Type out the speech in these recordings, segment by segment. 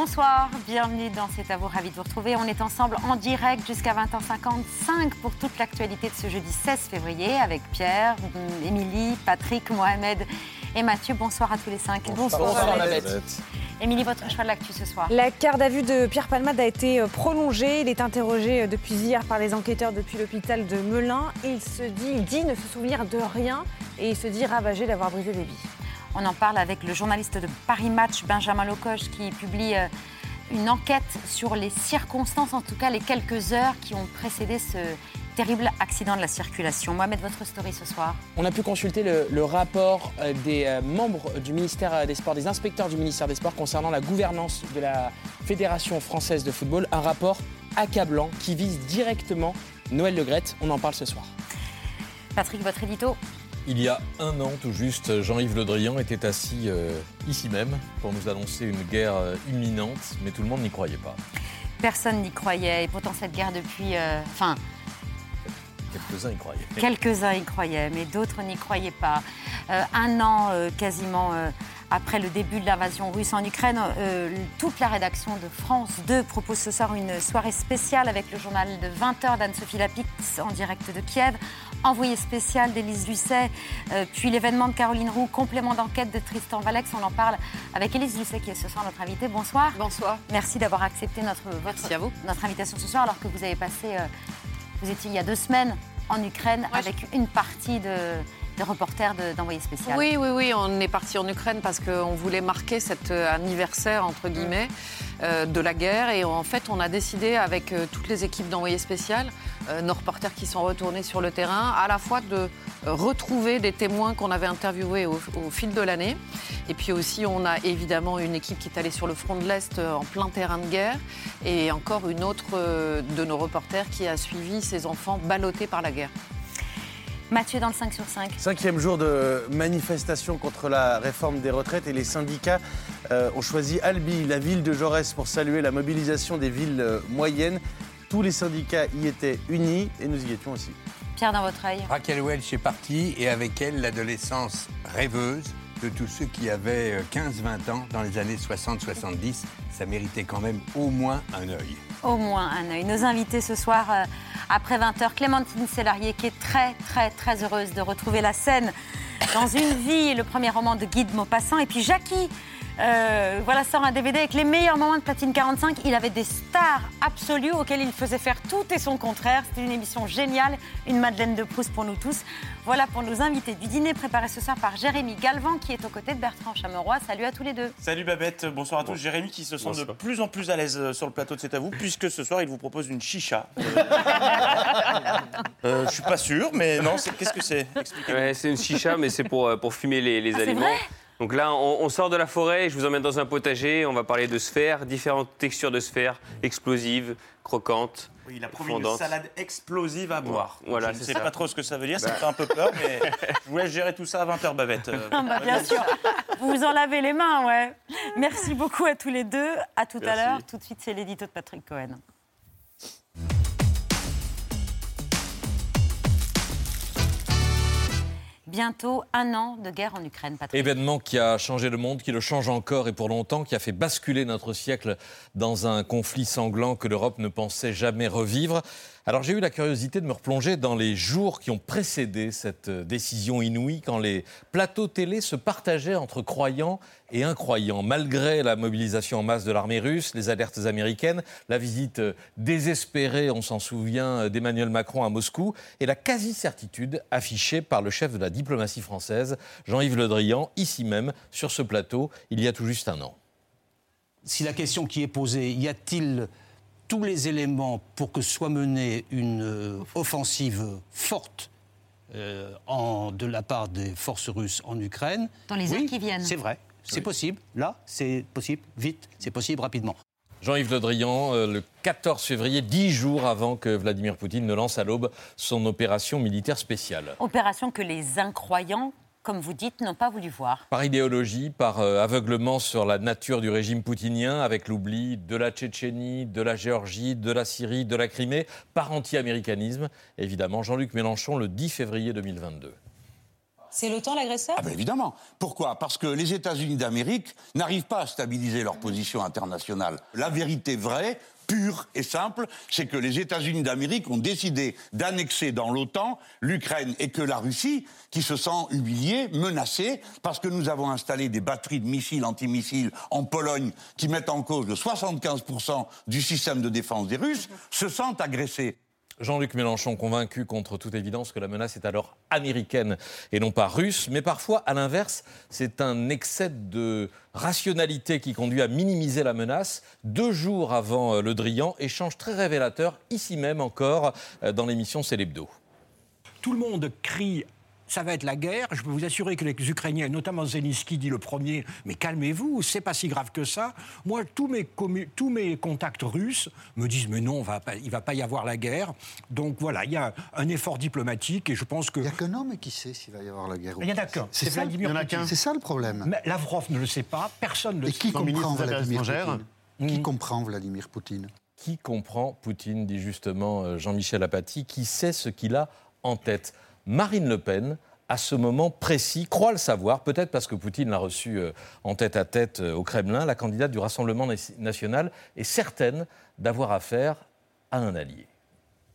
Bonsoir, bienvenue dans C'est à vous, ravi de vous retrouver. On est ensemble en direct jusqu'à 20h55 pour toute l'actualité de ce jeudi 16 février avec Pierre, Émilie, Patrick, Mohamed et Mathieu. Bonsoir à tous les cinq. Bonsoir, Bonsoir Émilie, votre choix de l'actu ce soir La garde à vue de Pierre Palmade a été euh, prolongée. Il est interrogé euh, depuis hier par les enquêteurs depuis l'hôpital de Melun. il se dit, il dit ne se souvenir de rien et il se dit ravagé d'avoir brisé des vies. On en parle avec le journaliste de Paris Match, Benjamin Locoche, qui publie euh, une enquête sur les circonstances, en tout cas les quelques heures qui ont précédé ce terrible accident de la circulation. Mohamed, votre story ce soir. On a pu consulter le, rapport euh, des euh, membres du ministère des Sports, des inspecteurs du ministère des Sports concernant la gouvernance de la Fédération française de football. Un rapport accablant qui vise directement Noël Le On en parle ce soir. Patrick, votre édito il y a un an tout juste, Jean-Yves Le Drian était assis euh, ici même pour nous annoncer une guerre euh, imminente, mais tout le monde n'y croyait pas. Personne n'y croyait, et pourtant cette guerre depuis... Euh, enfin, Quelques-uns y croyaient. Quelques-uns y croyaient, mais d'autres n'y croyaient pas. un an quasiment après le début de l'invasion russe en Ukraine, euh, toute la rédaction de France 2 propose ce soir une soirée spéciale avec le journal de 20h d'Anne-Sophie Lapix en direct de Kiev, envoyé spécial d'Élise Lucet, euh, puis l'événement de Caroline Roux, complément d'enquête de Tristan Valex. On en parle avec Élise Lucet qui est ce soir notre invitée. Bonsoir. Bonsoir. Merci d'avoir accepté notre, votre, à vous. notre invitation ce soir alors que vous avez passé, euh, vous étiez il y a deux semaines en Ukraine avec une partie de des reporters d'envoyés spécial. Oui, oui, oui, on est parti en Ukraine parce qu'on voulait marquer cet euh, anniversaire, entre guillemets, euh, de la guerre. Et en fait, on a décidé avec toutes les équipes d'envoyés spécial, nos reporters qui sont retournés sur le terrain, à la fois de retrouver des témoins qu'on avait interviewés au, au fil de l'année. Et puis aussi, on a évidemment une équipe qui est allée sur le front de l'Est en plein terrain de guerre. Et encore une autre de nos reporters qui a suivi ses enfants ballottés par la guerre. Mathieu dans le 5 sur 5. Cinquième jour de manifestation contre la réforme des retraites et les syndicats euh, ont choisi Albi, la ville de Jaurès, pour saluer la mobilisation des villes euh, moyennes. Tous les syndicats y étaient unis et nous y étions aussi. Pierre, dans votre œil. Raquel Welch est partie et avec elle l'adolescence rêveuse de tous ceux qui avaient 15-20 euh, ans dans les années 60-70. Ça méritait quand même au moins un œil. Au moins un œil. Nos invités ce soir après 20h. Clémentine Sélarié qui est très très très heureuse de retrouver la scène dans une vie, le premier roman de Guy de Maupassant. Et puis Jackie euh, voilà, sort un DVD avec les meilleurs moments de Platine 45. Il avait des stars absolues auxquelles il faisait faire tout et son contraire. C'était une émission géniale, une Madeleine de Proust pour nous tous. Voilà pour nos invités du dîner préparé ce soir par Jérémy Galvan qui est aux côtés de Bertrand Chameroy. Salut à tous les deux. Salut Babette, bonsoir à tous. Jérémy qui se sent de plus en plus à l'aise euh, sur le plateau de C'est à vous, puisque ce soir il vous propose une chicha. euh, je suis pas sûr, mais non, qu'est-ce que c'est? C'est une chicha, mais c'est pour, euh, pour fumer les, les ah, aliments. Donc là, on, sort de la forêt, et je vous emmène dans un potager, on va parler de sphères, différentes textures de sphères, explosives, croquantes. Oui, il a promis une salade explosive à boire. Voilà, je ne sais pas trop ce que ça veut dire, ça me fait un peu peur, mais je vous laisse gérer tout ça à 20h, Bavette. Ah bah, bien sûr, vous vous en lavez les mains, ouais. Merci beaucoup à tous les deux. À tout à l'heure. Tout de suite, c'est l'édito de Patrick Cohen. Bientôt un an de guerre en Ukraine. Patrick. Événement qui a changé le monde, qui le change encore et pour longtemps, qui a fait basculer notre siècle dans un conflit sanglant que l'Europe ne pensait jamais revivre. Alors j'ai eu la curiosité de me replonger dans les jours qui ont précédé cette décision inouïe, quand les plateaux télé se partageaient entre croyants et incroyants. Malgré la mobilisation en masse de l'armée russe, les alertes américaines, la visite désespérée, on s'en souvient, d'Emmanuel Macron à Moscou, et la quasi-certitude affichée par le chef de la diplomatie française, Jean-Yves Le Drian, ici même, sur ce plateau, il y a tout juste un an. Si la question qui est posée, y a-t-il tous les éléments pour que soit menée une euh, offensive forte euh, en, de la part des forces russes en Ukraine. Dans les heures Oui, qui viennent. C'est vrai, c'est possible. Là, c'est possible, vite, c'est possible rapidement. Jean-Yves Le Drian, euh, le 14 février, dix jours avant que Vladimir Poutine ne lance à l'aube son opération militaire spéciale. Opération que les incroyants, comme vous dites, n'ont pas voulu voir. Par idéologie, par euh, aveuglement sur la nature du régime poutinien, avec l'oubli de la Tchétchénie, de la Géorgie, de la Syrie, de la Crimée, par anti-américanisme, évidemment, Jean-Luc Mélenchon le 10 février 2022. C'est l'OTAN l'agresseur Ah ben évidemment. Pourquoi? Parce que les États-Unis d'Amérique n'arrivent pas à stabiliser leur position internationale. La vérité vraie, pure et simple, c'est que les États-Unis d'Amérique ont décidé d'annexer dans l'OTAN l'Ukraine et que la Russie, qui se sent humiliée, menacée, parce que nous avons installé des batteries de missiles antimissiles en Pologne qui mettent en cause le 75% du système de défense des Russes, se sent agressée. Jean-Luc Mélenchon convaincu contre toute évidence que la menace est alors américaine et non pas russe, mais parfois, à l'inverse, c'est un excès de rationalité qui conduit à minimiser la menace. Deux jours avant euh, Le Drian, échange très révélateur, ici même encore, euh, dans l'émission C'est. Tout le monde crie ça va être la guerre. Je peux vous assurer que les Ukrainiens, notamment Zelensky dit le premier, mais calmez-vous, c'est pas si grave que ça. Moi, tous mes, commu- tous mes contacts russes me disent, mais non, on va pas, il va pas y avoir la guerre. Donc voilà, il y a un effort diplomatique et je pense que. Il n'y a qu'un homme qui sait s'il va y avoir la guerre ou Il y en a qu'un, C'est Vladimir il y en a Poutine. qu'un. C'est ça le problème. Mais Lavrov ne le sait pas, personne ne le Et sait. qui comprend Vladimir. Poutine? Qui comprend Vladimir Poutine? Qui comprend Poutine, dit justement euh, Jean-Michel Apathy, qui sait ce qu'il a en tête? Marine Le Pen, à ce moment précis, croit le savoir, peut-être parce que Poutine l'a reçu euh, en tête à tête euh, au Kremlin, la candidate du Rassemblement na- national est certaine d'avoir affaire à un allié.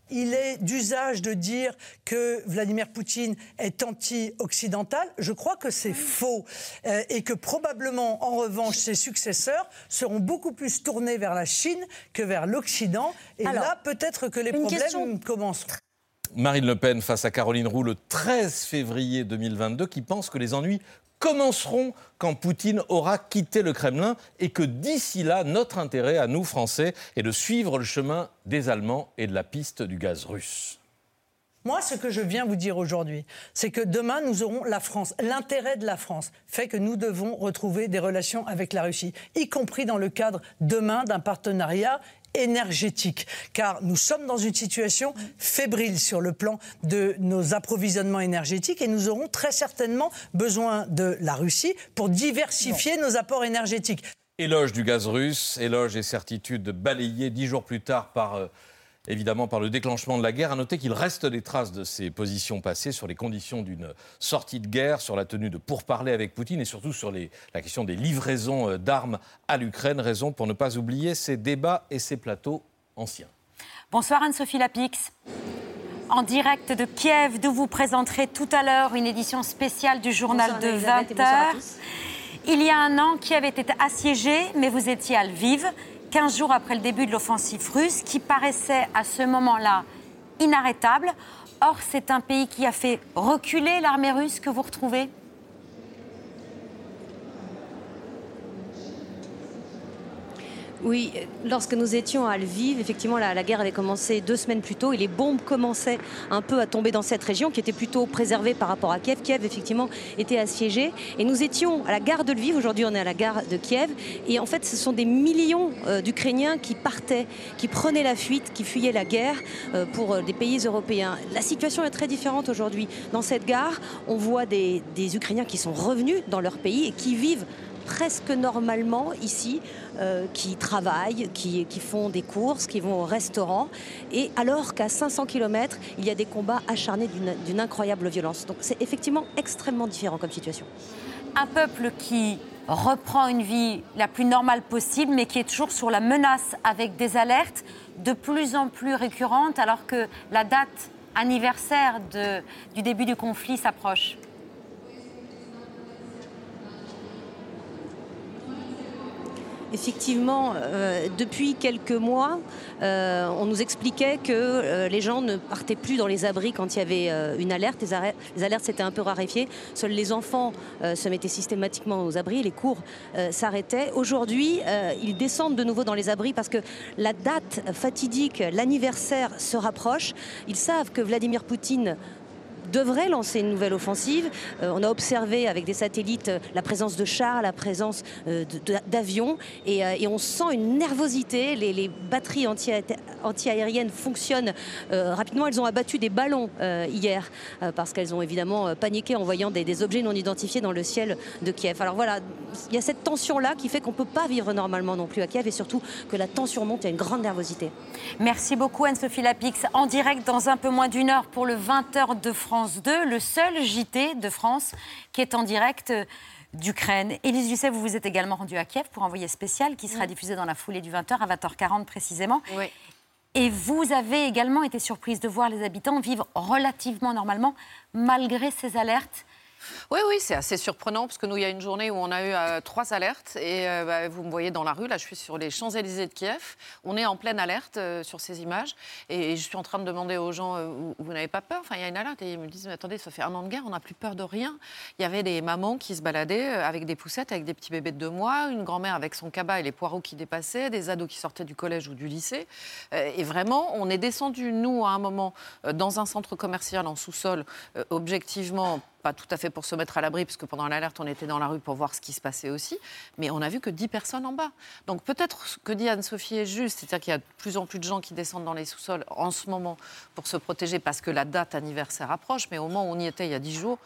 Il est d'usage de dire que Vladimir Poutine est anti-occidental. Je crois que c'est faux. Euh, et que probablement, en revanche, ses successeurs seront beaucoup plus tournés vers la Chine que vers l'Occident. Et Alors, là, peut-être que les problèmes question- commenceront. Marine Le Pen face à Caroline Roux le 13 février 2022 qui pense que les ennuis commenceront quand Poutine aura quitté le Kremlin et que d'ici là, notre intérêt à nous, Français, est de suivre le chemin des Allemands et de la piste du gaz russe. Moi, ce que je viens vous dire aujourd'hui, c'est que demain, nous aurons la France. L'intérêt de la France fait que nous devons retrouver des relations avec la Russie, y compris dans le cadre demain d'un partenariat énergétique, car nous sommes dans une situation fébrile sur le plan de nos approvisionnements énergétiques et nous aurons très certainement besoin de la Russie pour diversifier nos apports énergétiques. Éloge du gaz russe, éloge et certitude balayées dix jours plus tard par, euh, évidemment, par le déclenchement de la guerre. À noter qu'il reste des traces de ces positions passées sur les conditions d'une sortie de guerre, sur la tenue de pourparlers avec Poutine et surtout sur les- la question des livraisons euh, d'armes à l'Ukraine. Raison pour ne pas oublier ces débats et ces plateaux anciens. Bonsoir Anne-Sophie Lapix. En direct de Kiev, d'où vous présenterez tout à l'heure une édition spéciale du journal Bonsoir, de Elisabeth, et 20 bonsoir à heures. tous. Il y a un an, Kiev était assiégé, mais vous étiez à Lviv, 15 jours après le début de l'offensive russe, qui paraissait à ce moment-là inarrêtable. Or, c'est un pays qui a fait reculer l'armée russe que vous retrouvez? Oui, lorsque nous étions à Lviv, effectivement, la, guerre avait commencé deux semaines plus tôt et les bombes commençaient un peu à tomber dans cette région qui était plutôt préservée par rapport à Kiev. Kiev, effectivement, était assiégée. Et nous étions à la gare de Lviv, aujourd'hui on est à la gare de Kiev. Et en fait, ce sont des millions euh, d'Ukrainiens qui partaient, qui prenaient la fuite, qui fuyaient la guerre euh, pour euh, des pays européens. La situation est très différente aujourd'hui. Dans cette gare, on voit des Ukrainiens qui sont revenus dans leur pays et qui vivent presque normalement ici, euh, qui travaillent, qui, font des courses, qui vont au restaurant, et alors qu'à 500 km, il y a des combats acharnés d'une- incroyable violence. Donc c'est effectivement extrêmement différent comme situation. Un peuple qui reprend une vie la plus normale possible, mais qui est toujours sur la menace avec des alertes de plus en plus récurrentes, alors que la date anniversaire du début du conflit s'approche. Effectivement, euh, depuis quelques mois, euh, on nous expliquait que euh, les gens ne partaient plus dans les abris quand il y avait une alerte. Les, les alertes s'étaient un peu raréfiées. Seuls les enfants se mettaient systématiquement aux abris. Les cours s'arrêtaient. Aujourd'hui, ils descendent de nouveau dans les abris parce que la date fatidique, l'anniversaire se rapproche. Ils savent que Vladimir Poutine devrait lancer une nouvelle offensive. Euh, on a observé avec des satellites euh, la présence de chars, la présence euh, d'avions, et, on sent une nervosité. Les, batteries anti- anti-aériennes fonctionnent rapidement. Elles ont abattu des ballons hier parce qu'elles ont évidemment paniqué en voyant des, des objets non identifiés dans le ciel de Kiev. Alors voilà, il y a cette tension-là qui fait qu'on ne peut pas vivre normalement non plus à Kiev et surtout que la tension monte, il y a une grande nervosité. Merci beaucoup Anne-Sophie Lapix. En direct dans un peu moins d'une heure pour le 20h de France 2, le seul JT de France qui est en direct euh, d'Ukraine. Élise Lucet, vous vous êtes également rendue à Kiev pour Envoyé spécial qui sera diffusé dans la foulée du 20h à 20h40 précisément. Et vous avez également été surprise de voir les habitants vivre relativement normalement malgré ces alertes. Oui, oui, c'est assez surprenant parce que nous, il y a une journée où on a eu euh, trois alertes et euh, bah, vous me voyez dans la rue, là je suis sur les Champs-Élysées de Kiev, on est en pleine alerte euh, sur ces images et, je suis en train de demander aux gens, vous, vous n'avez pas peur? Enfin, il y a une alerte et ils me disent, mais attendez, ça fait un an de guerre, on n'a plus peur de rien. Il y avait des mamans qui se baladaient avec des poussettes, avec des petits bébés de deux mois, une grand-mère avec son cabas et les poireaux qui dépassaient, des ados qui sortaient du collège ou du lycée. Et vraiment, on est descendu, nous, à un moment, dans un centre commercial en sous-sol, objectivement, pas tout à fait pour se mettre à l'abri, puisque pendant l'alerte, on était dans la rue pour voir ce qui se passait aussi. Mais on a vu que 10 personnes en bas. Donc peut-être ce que dit Anne-Sophie est juste, c'est-à-dire qu'il y a de plus en plus de gens qui descendent dans les sous-sols en ce moment pour se protéger parce que la date anniversaire approche. Mais au moment où on y était il y a 10 jours,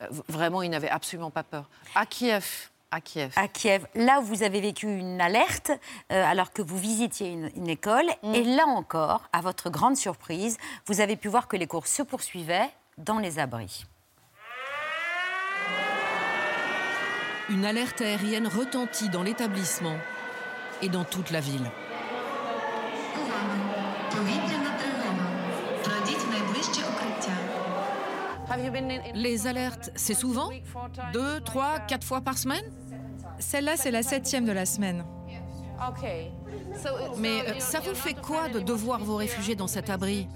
euh, vraiment, ils n'avaient absolument pas peur. À Kiev, à Kiev. À Kiev, là où vous avez vécu une alerte, euh, alors que vous visitiez une, une école. Et là encore, à votre grande surprise, vous avez pu voir que les cours se poursuivaient dans les abris. Une alerte aérienne retentit dans l'établissement et dans toute la ville. Les alertes, c'est souvent Deux, trois, quatre fois par semaine? Celle-là, c'est la septième de la semaine. Mais euh, ça vous fait quoi de devoir vous réfugier dans cet abri?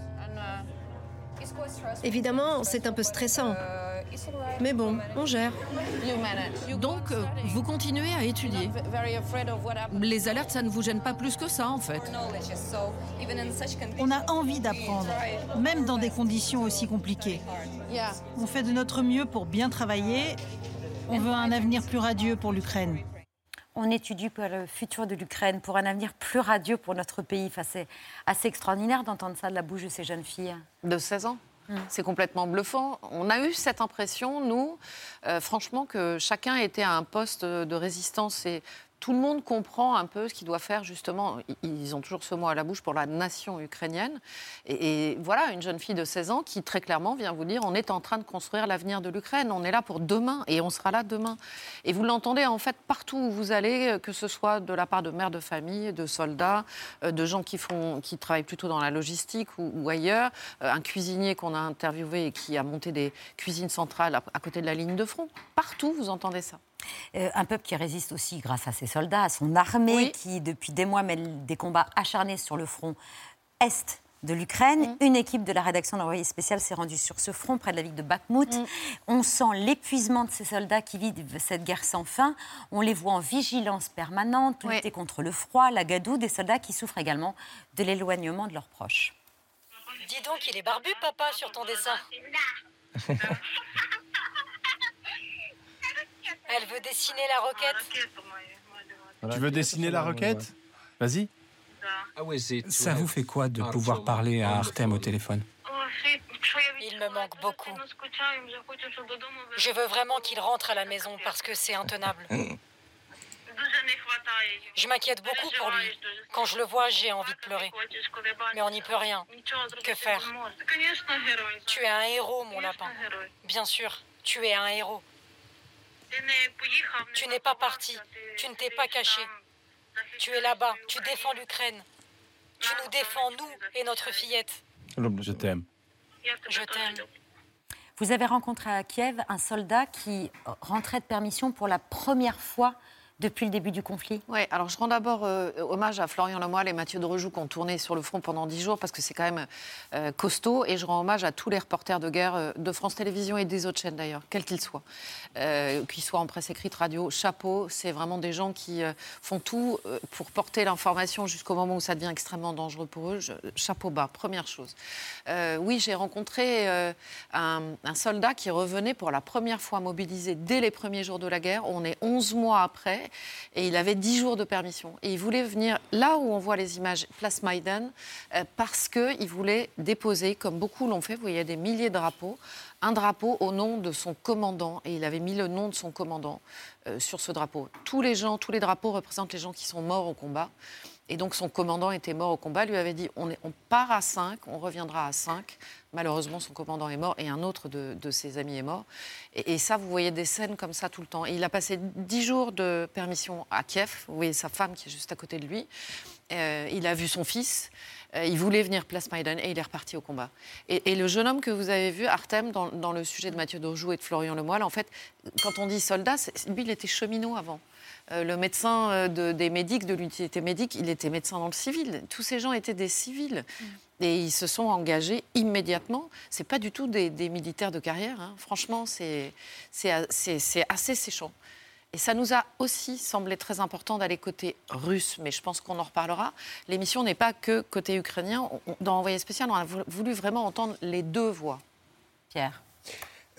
Évidemment, c'est un peu stressant. Mais bon, on gère. Donc, euh, vous continuez à étudier. Les alertes, ça ne vous gêne pas plus que ça, en fait. On a envie d'apprendre, même dans des conditions aussi compliquées. On fait de notre mieux pour bien travailler. On veut un avenir plus radieux pour l'Ukraine. On étudie pour le futur de l'Ukraine, pour un avenir plus radieux pour notre pays. Enfin, c'est assez extraordinaire d'entendre ça de la bouche de ces jeunes filles. De 16 ans? C'est complètement bluffant. On a eu cette impression, nous, euh, franchement, que chacun était à un poste de résistance et tout le monde comprend un peu ce qu'il doit faire, justement. Ils- ont toujours ce mot à la bouche pour la nation ukrainienne. Et, voilà, une jeune fille de 16 ans qui, très clairement, vient vous dire on est en train de construire l'avenir de l'Ukraine. On est là pour demain et on sera là demain. Et vous l'entendez, en fait, partout où vous allez, euh, que ce soit de la part de mères de famille, de soldats, euh, de gens qui, travaillent plutôt dans la logistique ou, ailleurs, euh, un cuisinier qu'on a interviewé et qui a monté des cuisines centrales à côté de la ligne de front. Partout, vous entendez ça. Euh, un peuple qui résiste aussi grâce à ses soldats, à son armée, qui depuis des mois mène des combats acharnés sur le front est de l'Ukraine. Une équipe de la rédaction d'Envoyé spécial s'est rendue sur ce front, près de la ville de Bakhmut. On sent l'épuisement de ces soldats qui vivent cette guerre sans fin. On les voit en vigilance permanente, lutter contre le froid, la gadoue, des soldats qui souffrent également de l'éloignement de leurs proches. Dis donc, il est barbu, papa, sur ton dessin. Elle veut dessiner la roquette. Tu veux dessiner la requête Vas-y. Ça vous fait quoi de pouvoir parler à Artem au téléphone Il me manque beaucoup. Je veux vraiment qu'il rentre à la maison parce que c'est intenable. Je m'inquiète beaucoup pour lui. Quand je le vois, j'ai envie de pleurer. Mais on n'y peut rien. Que faire Tu es un héros, mon lapin. Bien sûr, tu es un héros. Tu n'es pas parti. Tu ne t'es pas caché. Tu es là-bas. Tu défends l'Ukraine. Tu nous défends, nous et notre fillette. Je t'aime. Je t'aime. Vous avez rencontré à Kiev un soldat qui rentrait de permission pour la première fois depuis le début du conflit? Oui, alors je rends d'abord euh, hommage à Florian Lemoyle et Mathieu Drejoux qui ont tourné sur le front pendant dix jours parce que c'est quand même euh, costaud. Et je rends hommage à tous les reporters de guerre euh, de France Télévisions et des autres chaînes d'ailleurs, quels qu'ils soient. Qu'ils soient en presse écrite, radio, chapeau. C'est vraiment des gens qui font tout pour porter l'information jusqu'au moment où ça devient extrêmement dangereux pour eux. Chapeau bas, première chose. Oui, j'ai rencontré un soldat qui revenait pour la première fois mobilisé dès les premiers jours de la guerre. On est 11 mois après et il avait 10 jours de permission. Et il voulait venir là où on voit les images, place Maïdan, euh, parce qu'il voulait déposer, comme beaucoup l'ont fait, vous voyez, des milliers de drapeaux, un drapeau au nom de son commandant. Et il avait mis le nom de son commandant euh, sur ce drapeau. Tous les gens, tous les drapeaux représentent les gens qui sont morts au combat. Et donc son commandant était mort au combat, lui avait dit on, on part à 5, on reviendra à 5. Malheureusement, son commandant est mort et un autre de, ses amis est mort. Et, ça, vous voyez des scènes comme ça tout le temps. Il a passé 10 jours de permission à Kiev. Vous voyez sa femme qui est juste à côté de lui. Euh, il a vu son fils. Euh, il voulait venir place Maïdan et il est reparti au combat. Et, le jeune homme que vous avez vu, Artem, dans, le sujet de Mathieu Dorjou et de Florian Lemoyle, en fait, quand on dit soldat, lui, il était cheminot avant. Euh, le médecin de- des médics, de l'utilité médique, il était médecin dans le civil. Tous ces gens étaient des civils. Et ils se sont engagés immédiatement. C'est pas du tout des, militaires de carrière. hein. Franchement, c'est assez séchant. Et ça nous a aussi semblé très important d'aller côté russe, mais je pense qu'on en reparlera. L'émission n'est pas que côté ukrainien. Dans Envoyé spécial, on a vou- voulu vraiment entendre les deux voix. Pierre.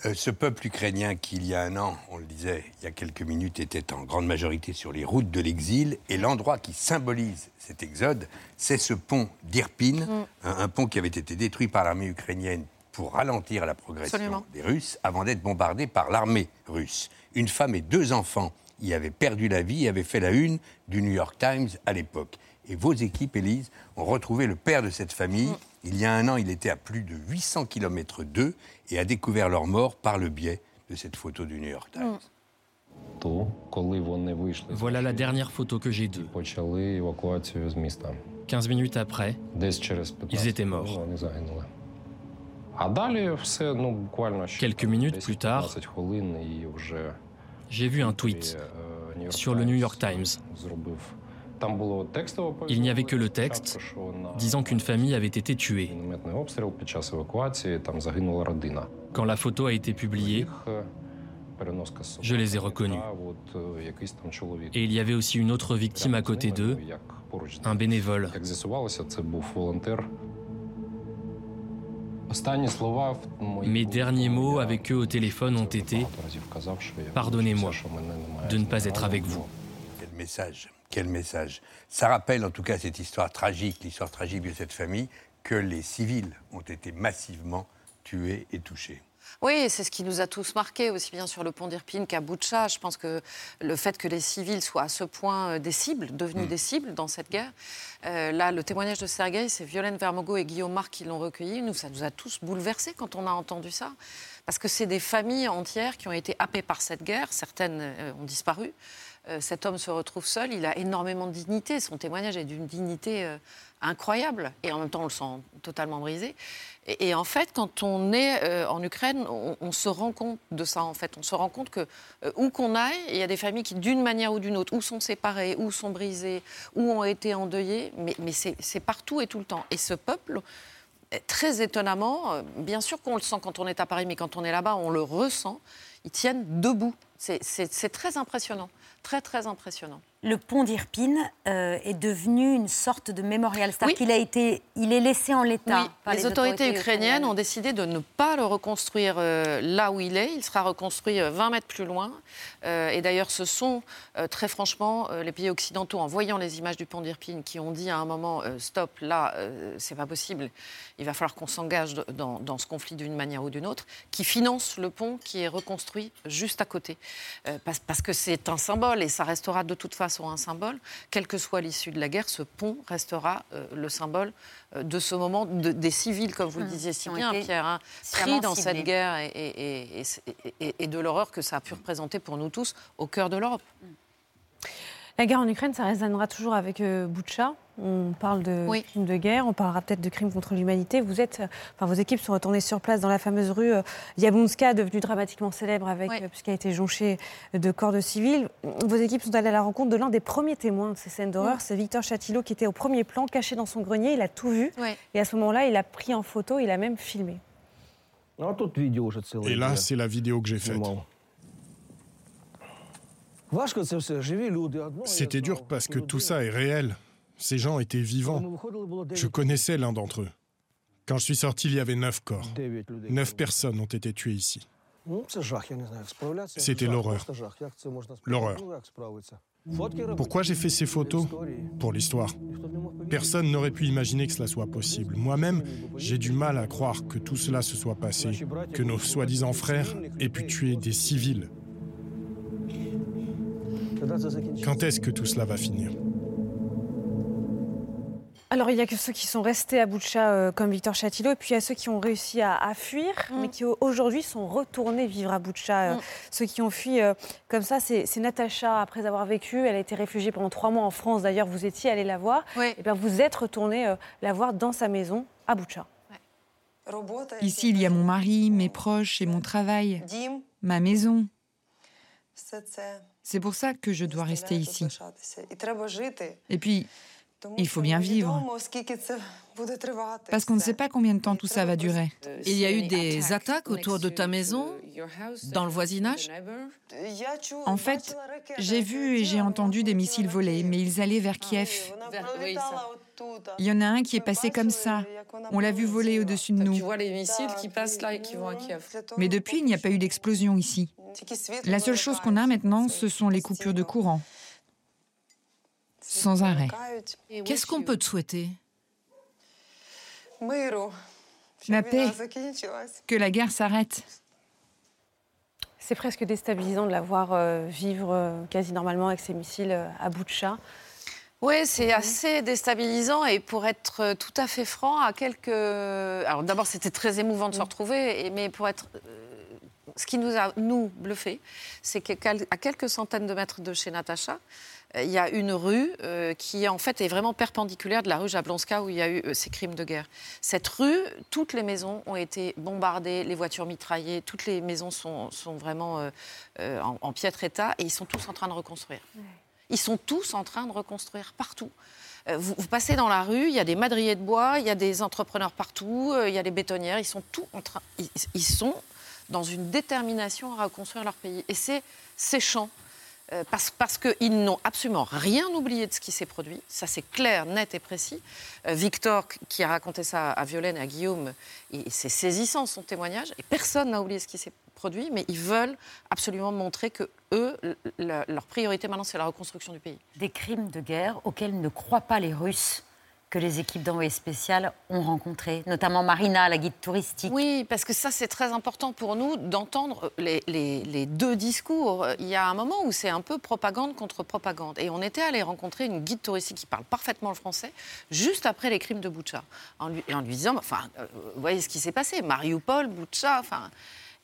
Euh, ce peuple ukrainien qui, il y a un an, on le disait il y a quelques minutes, était en grande majorité sur les routes de l'exil, et l'endroit qui symbolise cet exode, c'est ce pont d'Irpin, Mm. un, un pont qui avait été détruit par l'armée ukrainienne pour ralentir la progression Absolument. des Russes, avant d'être bombardé par l'armée russe. Une femme et deux enfants y avaient perdu la vie et avaient fait la une du New York Times à l'époque. Et vos équipes, Élise, ont retrouvé le père de cette famille. Il y a un an, il était à plus de 800 km d'eux et a découvert leur mort par le biais de cette photo du New York Times. Voilà la dernière photo que j'ai d'eux. 15 minutes après, ils étaient morts. Quelques minutes plus tard, j'ai vu un tweet sur le New York Times. Il n'y avait que le texte disant qu'une famille avait été tuée. Quand la photo a été publiée, je les ai reconnus. Et il y avait aussi une autre victime à côté d'eux, un bénévole. Mes derniers mots avec eux au téléphone ont été Pardonnez-moi de ne pas être avec vous. Quel message, quel message. Ça rappelle en tout cas cette histoire tragique, l'histoire tragique de cette famille, que les civils ont été massivement tués et touchés. Oui, c'est ce qui nous a tous marqués, aussi bien sur le pont d'Irpine qu'à Boutcha. Je pense que le fait que les civils soient à ce point euh, des cibles, devenus des cibles dans cette guerre, euh, là, le témoignage de Sergueï, c'est Violaine Vermogo et Guillaume Marc qui l'ont recueilli. Nous, ça nous a tous bouleversés quand on a entendu ça. Parce que c'est des familles entières qui ont été happées par cette guerre. Certaines euh, ont disparu. Euh, cet homme se retrouve seul. Il a énormément de dignité. Son témoignage est d'une dignité euh, incroyable. Et en même temps, on le sent totalement brisé. Et, en fait, quand on est euh, en Ukraine, on, se rend compte de ça. En fait, on se rend compte que où qu'on aille, il y a des familles qui, d'une manière ou d'une autre, ou sont séparées, ou sont brisées, ou ont été endeuillées. Mais, c'est partout et tout le temps. Et ce peuple, très étonnamment, bien sûr qu'on le sent quand on est à Paris, mais quand on est là-bas, on le ressent. Ils tiennent debout. C'est- très impressionnant. Très, très impressionnant. Le pont d'Irpine euh, est devenu une sorte de mémorial. C'est-à-dire Oui. qu'il a été, il est laissé en l'état. Oui, par les, autorités, ukrainiennes ont décidé de ne pas le reconstruire euh, là où il est. Il sera reconstruit euh, 20 mètres plus loin. Euh, et d'ailleurs, ce sont très franchement les pays occidentaux, en voyant les images du pont d'Irpine, qui ont dit à un moment stop, là, c'est pas possible. Il va falloir qu'on s'engage dans, dans ce conflit d'une manière ou d'une autre, qui financent le pont qui est reconstruit juste à côté, parce, parce que c'est un symbole et ça restera de toute façon un symbole, quelle que soit l'issue de la guerre. Ce pont restera euh, le symbole euh, de ce moment de- des civils, comme vous le Mmh, disiez si bien, Pierre, hein, pris dans ciblés. cette guerre et, et- et- et- et- et de l'horreur que ça a pu représenter pour nous tous au cœur de l'Europe. La guerre en Ukraine, ça résonnera toujours avec euh, Boutcha. On parle de Oui. crimes de guerre, on parlera peut-être de crimes contre l'humanité. Vous êtes, euh, enfin, vos équipes sont retournées sur place dans la fameuse rue euh, Yablonska, devenue dramatiquement célèbre avec, euh, puisqu'elle a été jonchée de corps de civils. Vos équipes sont allées à la rencontre de l'un des premiers témoins de ces scènes d'horreur. C'est Victor Chatillo qui était au premier plan, caché dans son grenier. Il a tout vu. Et à ce moment-là, il a pris en photo, il a même filmé. Et là, c'est la vidéo que j'ai faite. C'était dur parce que tout ça est réel. Ces gens étaient vivants. Je connaissais l'un d'entre eux. Quand je suis sorti, il y avait neuf corps. Neuf personnes ont été tuées ici. C'était l'horreur. L'horreur. Pourquoi j'ai fait ces photos Pour l'histoire? Personne n'aurait pu imaginer que cela soit possible. Moi-même, j'ai du mal à croire que tout cela se soit passé, que nos soi-disant frères aient pu tuer des civils. Quand est-ce que tout cela va finir Alors, il n'y a que ceux qui sont restés à Boutcha, euh, comme Victor Chatillo, et puis il y a ceux qui ont réussi à, à fuir, mais qui au- aujourd'hui sont retournés vivre à Boutcha. Euh, Mm. Ceux qui ont fui euh, comme ça, c'est Natacha, après avoir vécu. Elle a été réfugiée pendant trois mois en France. D'ailleurs, vous étiez allé la voir. Et bien, vous êtes retourné euh, la voir dans sa maison à Boutcha. Ici, il y a mon mari, mes proches et mon travail, ma maison. C'est pour ça que je dois rester ici. Et puis, il faut bien vivre, parce qu'on ne sait pas combien de temps tout ça va durer. Il y a eu des attaques autour de ta maison, dans le voisinage En fait, j'ai vu et j'ai entendu des missiles voler, mais ils allaient vers Kiev. Il y en a un qui est passé comme ça. On l'a vu voler au-dessus de Tu nous. vois les missiles qui passent là et qui vont à Kiev. Mais depuis, il n'y a pas eu d'explosion ici. La seule chose qu'on a maintenant, ce sont les coupures de courant. Sans arrêt. Qu'est-ce qu'on peut te souhaiter? La paix. Que la guerre s'arrête. C'est presque déstabilisant de la voir euh, vivre euh, quasi normalement avec ses missiles euh, à Boutcha. Oui, c'est assez déstabilisant et pour être tout à fait franc, à quelques. Alors d'abord, c'était très émouvant de se retrouver, et- mais pour être. Ce qui nous a, nous, bluffé, c'est qu'à quelques centaines de mètres de chez Natacha, euh, il y a une rue euh, qui, en fait, est vraiment perpendiculaire de la rue Jablonska où il y a eu euh, ces crimes de guerre. Cette rue, toutes les maisons ont été bombardées, les voitures mitraillées, toutes les maisons sont, sont vraiment euh, en, en piètre état et ils sont tous en train de reconstruire. Ils sont tous en train de reconstruire partout. Vous, vous passez dans la rue, il y a des madriers de bois, il y a des entrepreneurs partout, il y a des bétonnières, ils sont tous en train, ils, ils sont dans une détermination à reconstruire leur pays. Et c'est séchant. euh, parce parce qu'ils n'ont absolument rien oublié de ce qui s'est produit. Ça, c'est clair, net et précis. Euh, Victor, qui a raconté ça à Violaine à Guillaume, c'est saisissant son témoignage. Et personne n'a oublié ce qui s'est produit, mais ils veulent absolument montrer que eux, leur priorité maintenant, c'est la reconstruction du pays. Des crimes de guerre auxquels ne croient pas les Russes que les équipes d'envoyés spéciales ont rencontrés, notamment Marina, la guide touristique. Oui, parce que ça, c'est très important pour nous d'entendre les, deux discours. Il y a un moment où c'est un peu propagande contre propagande. Et on était allé rencontrer une guide touristique qui parle parfaitement le français, juste après les crimes de Boucha, en lui, en lui disant, enfin, euh, vous voyez ce qui s'est passé, Mariupol, Boucha, enfin...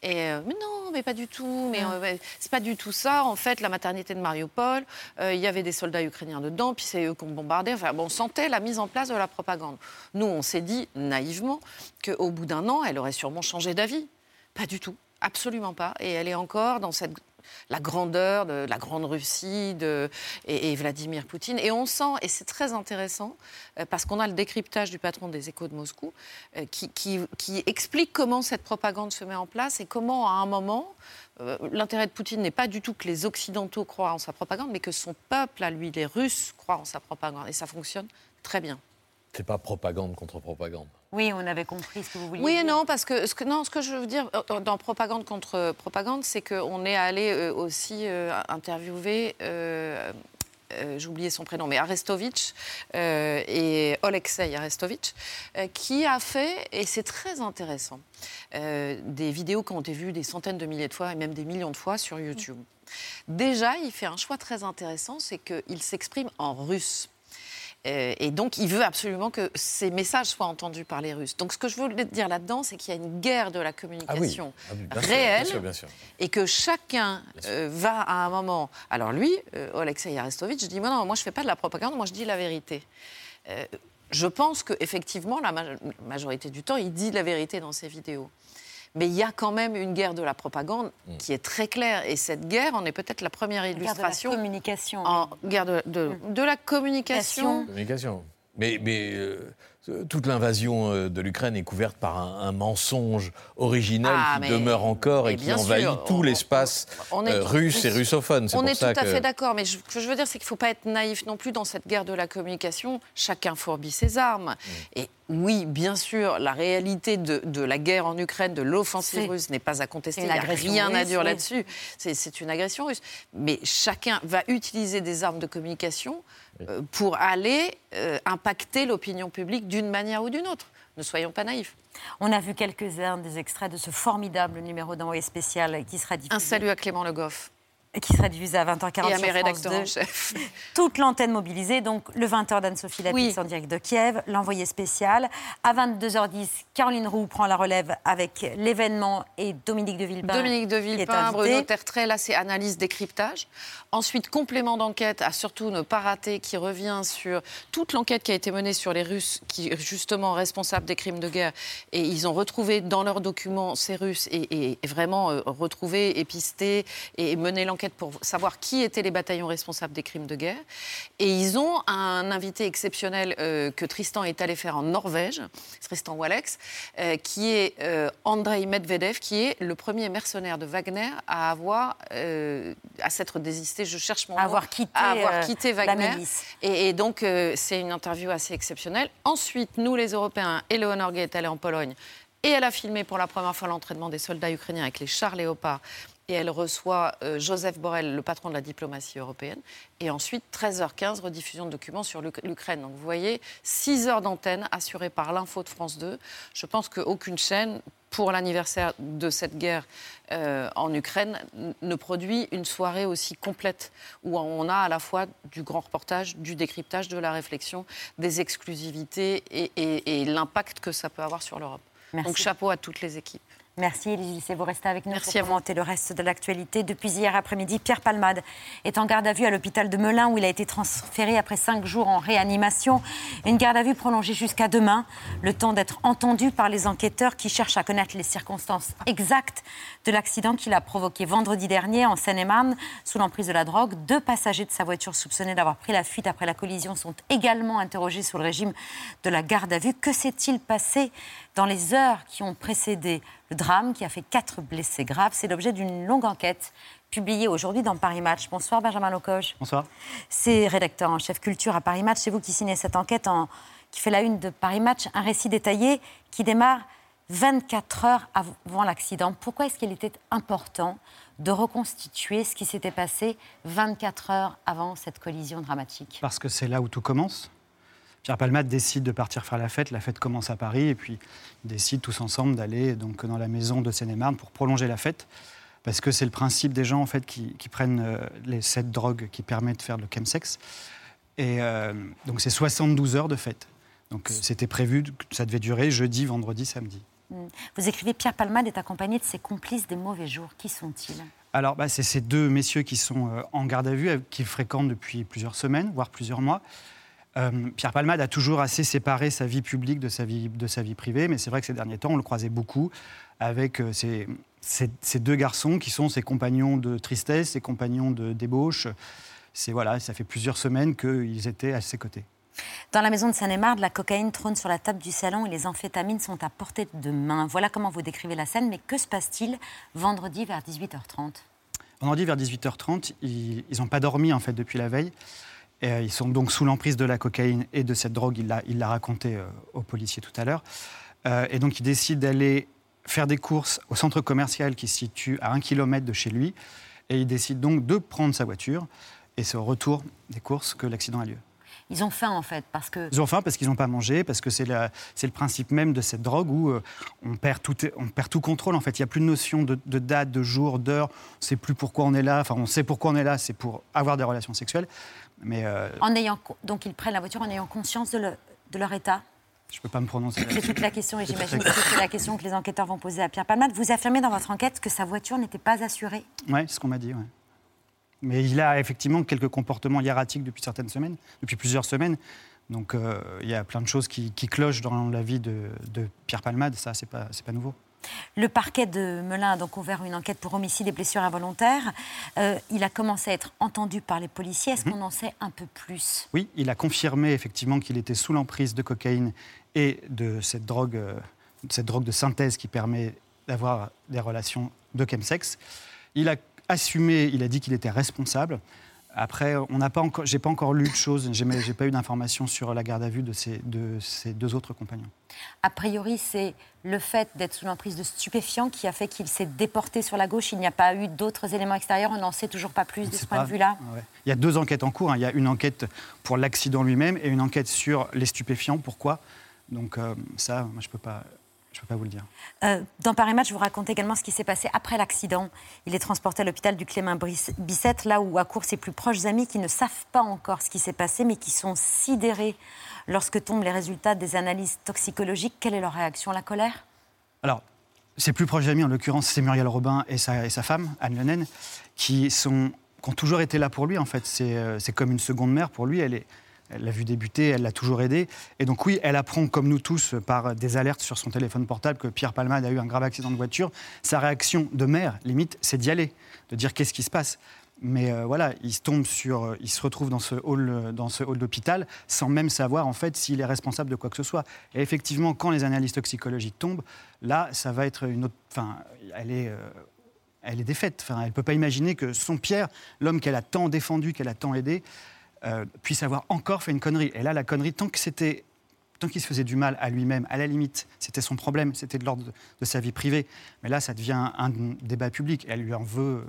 Et euh, mais non, mais pas du tout. Mais euh, ouais, c'est pas du tout ça. En fait, la maternité de Mariupol, euh, il y avait des soldats ukrainiens dedans, puis c'est eux qui ont bombardé. Enfin, bon, on sentait la mise en place de la propagande. Nous, on s'est dit naïvement qu'au bout d'un an, elle aurait sûrement changé d'avis. Pas du tout, absolument pas. Et elle est encore dans cette la grandeur de la grande Russie de, et, Vladimir Poutine. Et on sent, et c'est très intéressant, euh, parce qu'on a le décryptage du patron des échos de Moscou, euh, qui, qui- qui explique comment cette propagande se met en place et comment, à un moment, euh, l'intérêt de Poutine n'est pas du tout que les Occidentaux croient en sa propagande, mais que son peuple, à lui, les Russes, croient en sa propagande. Et ça fonctionne très bien. C'est pas propagande contre propagande. Oui, on avait compris ce que vous vouliez Oui dire. et non, parce que ce que, non, ce que je veux dire euh, dans propagande contre euh, propagande, c'est qu'on est allé euh, aussi euh, interviewer, euh, euh, j'ai oublié son prénom, mais Arestovitch euh, et Oleksiy Arestovitch, euh, qui a fait, et c'est très intéressant, euh, des vidéos qui ont été vues des centaines de milliers de fois et même des millions de fois sur YouTube. Déjà, il fait un choix très intéressant, c'est qu'il s'exprime en russe. Euh, et donc, il veut absolument que ces messages soient entendus par les Russes. Donc, ce que je voulais dire là-dedans, c'est qu'il y a une guerre de la communication Ah oui, bien sûr, réelle bien sûr, bien sûr. et que chacun euh, va à un moment. Alors lui, euh, Alexei Arestovitch, dit non, non, moi je fais pas de la propagande, moi je dis la vérité. Euh, je pense qu'effectivement, la ma- majorité du temps, il dit la vérité dans ses vidéos. Mais il y a quand même une guerre de la propagande qui est très claire. Et cette guerre en est peut-être la première guerre de la illustration. communication. En guerre de, de- de la communication. Communication. Mais, mais euh, toute l'invasion euh, de l'Ukraine est couverte par un, un mensonge originel Ah, qui mais- demeure encore et qui envahit sûr, tout l'espace euh, russe et russophone. On est tout à que- fait d'accord, mais ce que je veux dire, c'est qu'il ne faut pas être naïf non plus dans cette guerre de la communication. Chacun fourbit ses armes. Mm. Et oui, bien sûr, la réalité de, de la guerre en Ukraine, de l'offensive russe n'est pas à contester. Il n'y a rien à dire oui. là-dessus. C'est- C'est une agression russe. Mais chacun va utiliser des armes de communication euh, pour aller euh, impacter l'opinion publique d'une manière ou d'une autre. Ne soyons pas naïfs. On a vu quelques-uns des extraits de ce formidable numéro d'envoyé spécial qui sera diffusé. Un salut à Clément Le Goff. Qui sera diffusé à 20h40 Et à mes rédacteurs 2. en chef. Toute l'antenne mobilisée, donc le 20h d'Anne-Sophie Lapix en direct de Kiev, l'envoyé spécial. À 22h10, Caroline Roux prend la relève avec l'événement et Dominique de Villepin. Dominique de Villepin. Bruno Tertrais, là c'est analyse, décryptage. Ensuite, complément d'enquête, à surtout ne pas rater, qui revient sur toute l'enquête qui a été menée sur les Russes, qui justement responsables des crimes de guerre. Et ils ont retrouvé dans leurs documents ces Russes et vraiment euh, retrouvé, épisté et mené l'enquête pour savoir qui étaient les bataillons responsables des crimes de guerre. Et ils ont un invité exceptionnel euh, que Tristan est allé faire en Norvège, Tristan Walex, euh, qui est euh, Andrei Medvedev, qui est le premier mercenaire de Wagner à avoir, à s'être désisté, je cherche mon À mot, avoir quitté, à avoir quitté la Wagner. milice. Et, et donc, c'est une interview assez exceptionnelle. Ensuite, nous, les Européens, Eleonore Gay est allée en Pologne et elle a filmé pour la première fois l'entraînement des soldats ukrainiens avec les chars léopards. Et elle reçoit euh, Joseph Borrell, le patron de la diplomatie européenne. Et ensuite, 13h15, rediffusion de documents sur l'Uk- l'Ukraine. Donc vous voyez, 6 heures d'antenne assurées par l'info de France 2. Je pense qu'aucune chaîne, pour l'anniversaire de cette guerre euh, en Ukraine, ne produit une soirée aussi complète, où on a à la fois du grand reportage, du décryptage, de la réflexion, des exclusivités et, et- et l'impact que ça peut avoir sur l'Europe. Donc chapeau à toutes les équipes. Merci Lucet, vous restez avec nous Merci à pour commenter le reste de l'actualité. Depuis hier après-midi, Pierre Palmade est en garde à vue à l'hôpital de Melun où il a été transféré après cinq jours en réanimation. Une garde à vue prolongée jusqu'à demain, le temps d'être entendu par les enquêteurs qui cherchent à connaître les circonstances exactes de l'accident qu'il a provoqué vendredi dernier en Seine-et-Marne sous l'emprise de la drogue. Deux passagers de sa voiture soupçonnés d'avoir pris la fuite après la collision sont également interrogés sous le régime de la garde à vue. Que s'est-il passé dans les heures qui ont précédé le drame qui a fait quatre blessés graves C'est l'objet d'une longue enquête publiée aujourd'hui dans Paris Match. Bonsoir Benjamin Locoge. Bonsoir. C'est rédacteur en chef culture à Paris Match. C'est vous qui signez cette enquête en- qui fait la une de Paris Match. Un récit détaillé qui démarre 24 heures avant l'accident. Pourquoi est-ce qu'il était important de reconstituer ce qui s'était passé 24 heures avant cette collision dramatique? Parce que c'est là où tout commence. Pierre Palmade décide de partir faire la fête. La fête commence à Paris et puis ils décident tous ensemble d'aller donc dans la maison de Seine-et-Marne pour prolonger la fête. Parce que c'est le principe des gens en fait qui, qui prennent euh, les, cette drogue qui permet de faire le chemsex. Et euh, donc c'est 72 heures de fête. Donc euh, c'était prévu que ça devait durer jeudi, vendredi, samedi. Hmm. Vous écrivez Pierre Palmade est accompagné de ses complices des mauvais jours. Qui sont-ils? Alors, bah, c'est ces deux messieurs qui sont en garde à vue, qu'ils fréquentent depuis plusieurs semaines, voire plusieurs mois. Euh, Pierre Palmade a toujours assez séparé sa vie publique de sa vie, de sa vie privée, mais c'est vrai que ces derniers temps, on le croisait beaucoup avec euh, ces, ces deux garçons qui sont ses compagnons de tristesse, ses compagnons de débauche. C'est voilà, ça fait plusieurs semaines qu'ils étaient à ses côtés. Dans la maison de Seine-et-Marne, la cocaïne trône sur la table du salon et les amphétamines sont à portée de main. Voilà comment vous décrivez la scène, mais que se passe-t-il vendredi vers 18h30 Vendredi vers 18h30, ils n'ont pas dormi en fait depuis la veille. Euh, ils sont donc sous l'emprise de la cocaïne et de cette drogue. Il l'a il raconté euh, aux policiers tout à l'heure. Euh, et donc ils décident d'aller faire des courses au centre commercial qui se situe à un kilomètre de chez lui. Et il décide donc de prendre sa voiture. Et c'est au retour des courses que l'accident a lieu. Ils ont faim en fait, parce que... Ils ont faim parce qu'ils n'ont pas mangé, parce que c'est le principe même de cette drogue où euh, on, perd tout, on perd tout contrôle. En fait, il n'y a plus de notion de, date, de jour, d'heure. On ne sait plus pourquoi on est là. Enfin, on sait pourquoi on est là, c'est pour avoir des relations sexuelles. Mais, euh, en ayant, donc ils prennent la voiture en ayant conscience de, de leur état je ne peux pas me prononcer. C'est toute la question, et j'imagine que c'est la question que les enquêteurs vont poser à Pierre Palmade. Vous affirmez dans votre enquête que sa voiture n'était pas assurée Oui, c'est ce qu'on m'a dit. Mais il a effectivement quelques comportements hiératiques depuis certaines semaines, depuis plusieurs semaines. Donc euh, il y a plein de choses qui, clochent dans la vie de, Pierre Palmade, ça, c'est pas, pas nouveau. Le parquet de Melun a donc ouvert une enquête pour homicide et blessures involontaires. Euh, il a commencé à être entendu par les policiers. Est-ce mhm. qu'on en sait un peu plus? Oui, il a confirmé effectivement qu'il était sous l'emprise de cocaïne et de cette drogue, euh, cette drogue de synthèse qui permet d'avoir des relations de chemsex. Il a assumé, il a dit qu'il était responsable. Après, on n'a pas encore, j'ai pas encore lu de choses, j'ai, j'ai pas eu d'informations sur la garde à vue de ces, de ces deux autres compagnons. A priori, c'est le fait d'être sous l'emprise de stupéfiants qui a fait qu'il s'est déporté sur la gauche. Il n'y a pas eu d'autres éléments extérieurs. On n'en sait toujours pas plus de ce point de vue-là. Il y a deux enquêtes en cours. Hein. Il y a une enquête pour l'accident lui-même et une enquête sur les stupéfiants. Pourquoi? Donc euh, ça, moi, je peux pas. Je ne peux pas vous le dire. Euh, dans Paris Match, je vous raconte également ce qui s'est passé après l'accident. Il est transporté à l'hôpital du Clément Bicêtre, là où accourent ses plus proches amis qui ne savent pas encore ce qui s'est passé, mais qui sont sidérés lorsque tombent les résultats des analyses toxicologiques. Quelle est leur réaction La colère? Alors, ses plus proches amis, en l'occurrence, c'est Muriel Robin et sa, et sa femme, Anne Lenen, qui, sont, qui ont toujours été là pour lui, en fait. C'est euh, comme une seconde mère pour lui. Elle est elle l'a vu débuter, elle l'a toujours aidé. Et donc oui, elle apprend, comme nous tous, par des alertes sur son téléphone portable, que Pierre Palmade a eu un grave accident de voiture. Sa réaction de mère, limite, c'est d'y aller, de dire qu'est-ce qui se passe. Mais euh, voilà, il se tombe sur, euh, il se retrouve dans ce hall, euh, hall d'hôpital, sans même savoir en fait s'il est responsable de quoi que ce soit. Et effectivement, quand les analyses toxicologiques tombent, là, ça va être une autre. Enfin, elle est. elle est défaite. Enfin, elle ne peut pas imaginer que son Pierre, l'homme qu'elle a tant défendu, qu'elle a tant aidé, euh, puisse avoir encore fait une connerie. Et là, la connerie, tant que c'était tant qu'il se faisait du mal à lui-même, à la limite, c'était son problème, c'était de l'ordre de, sa vie privée. Mais là, ça devient un, débat public. Elle lui en veut,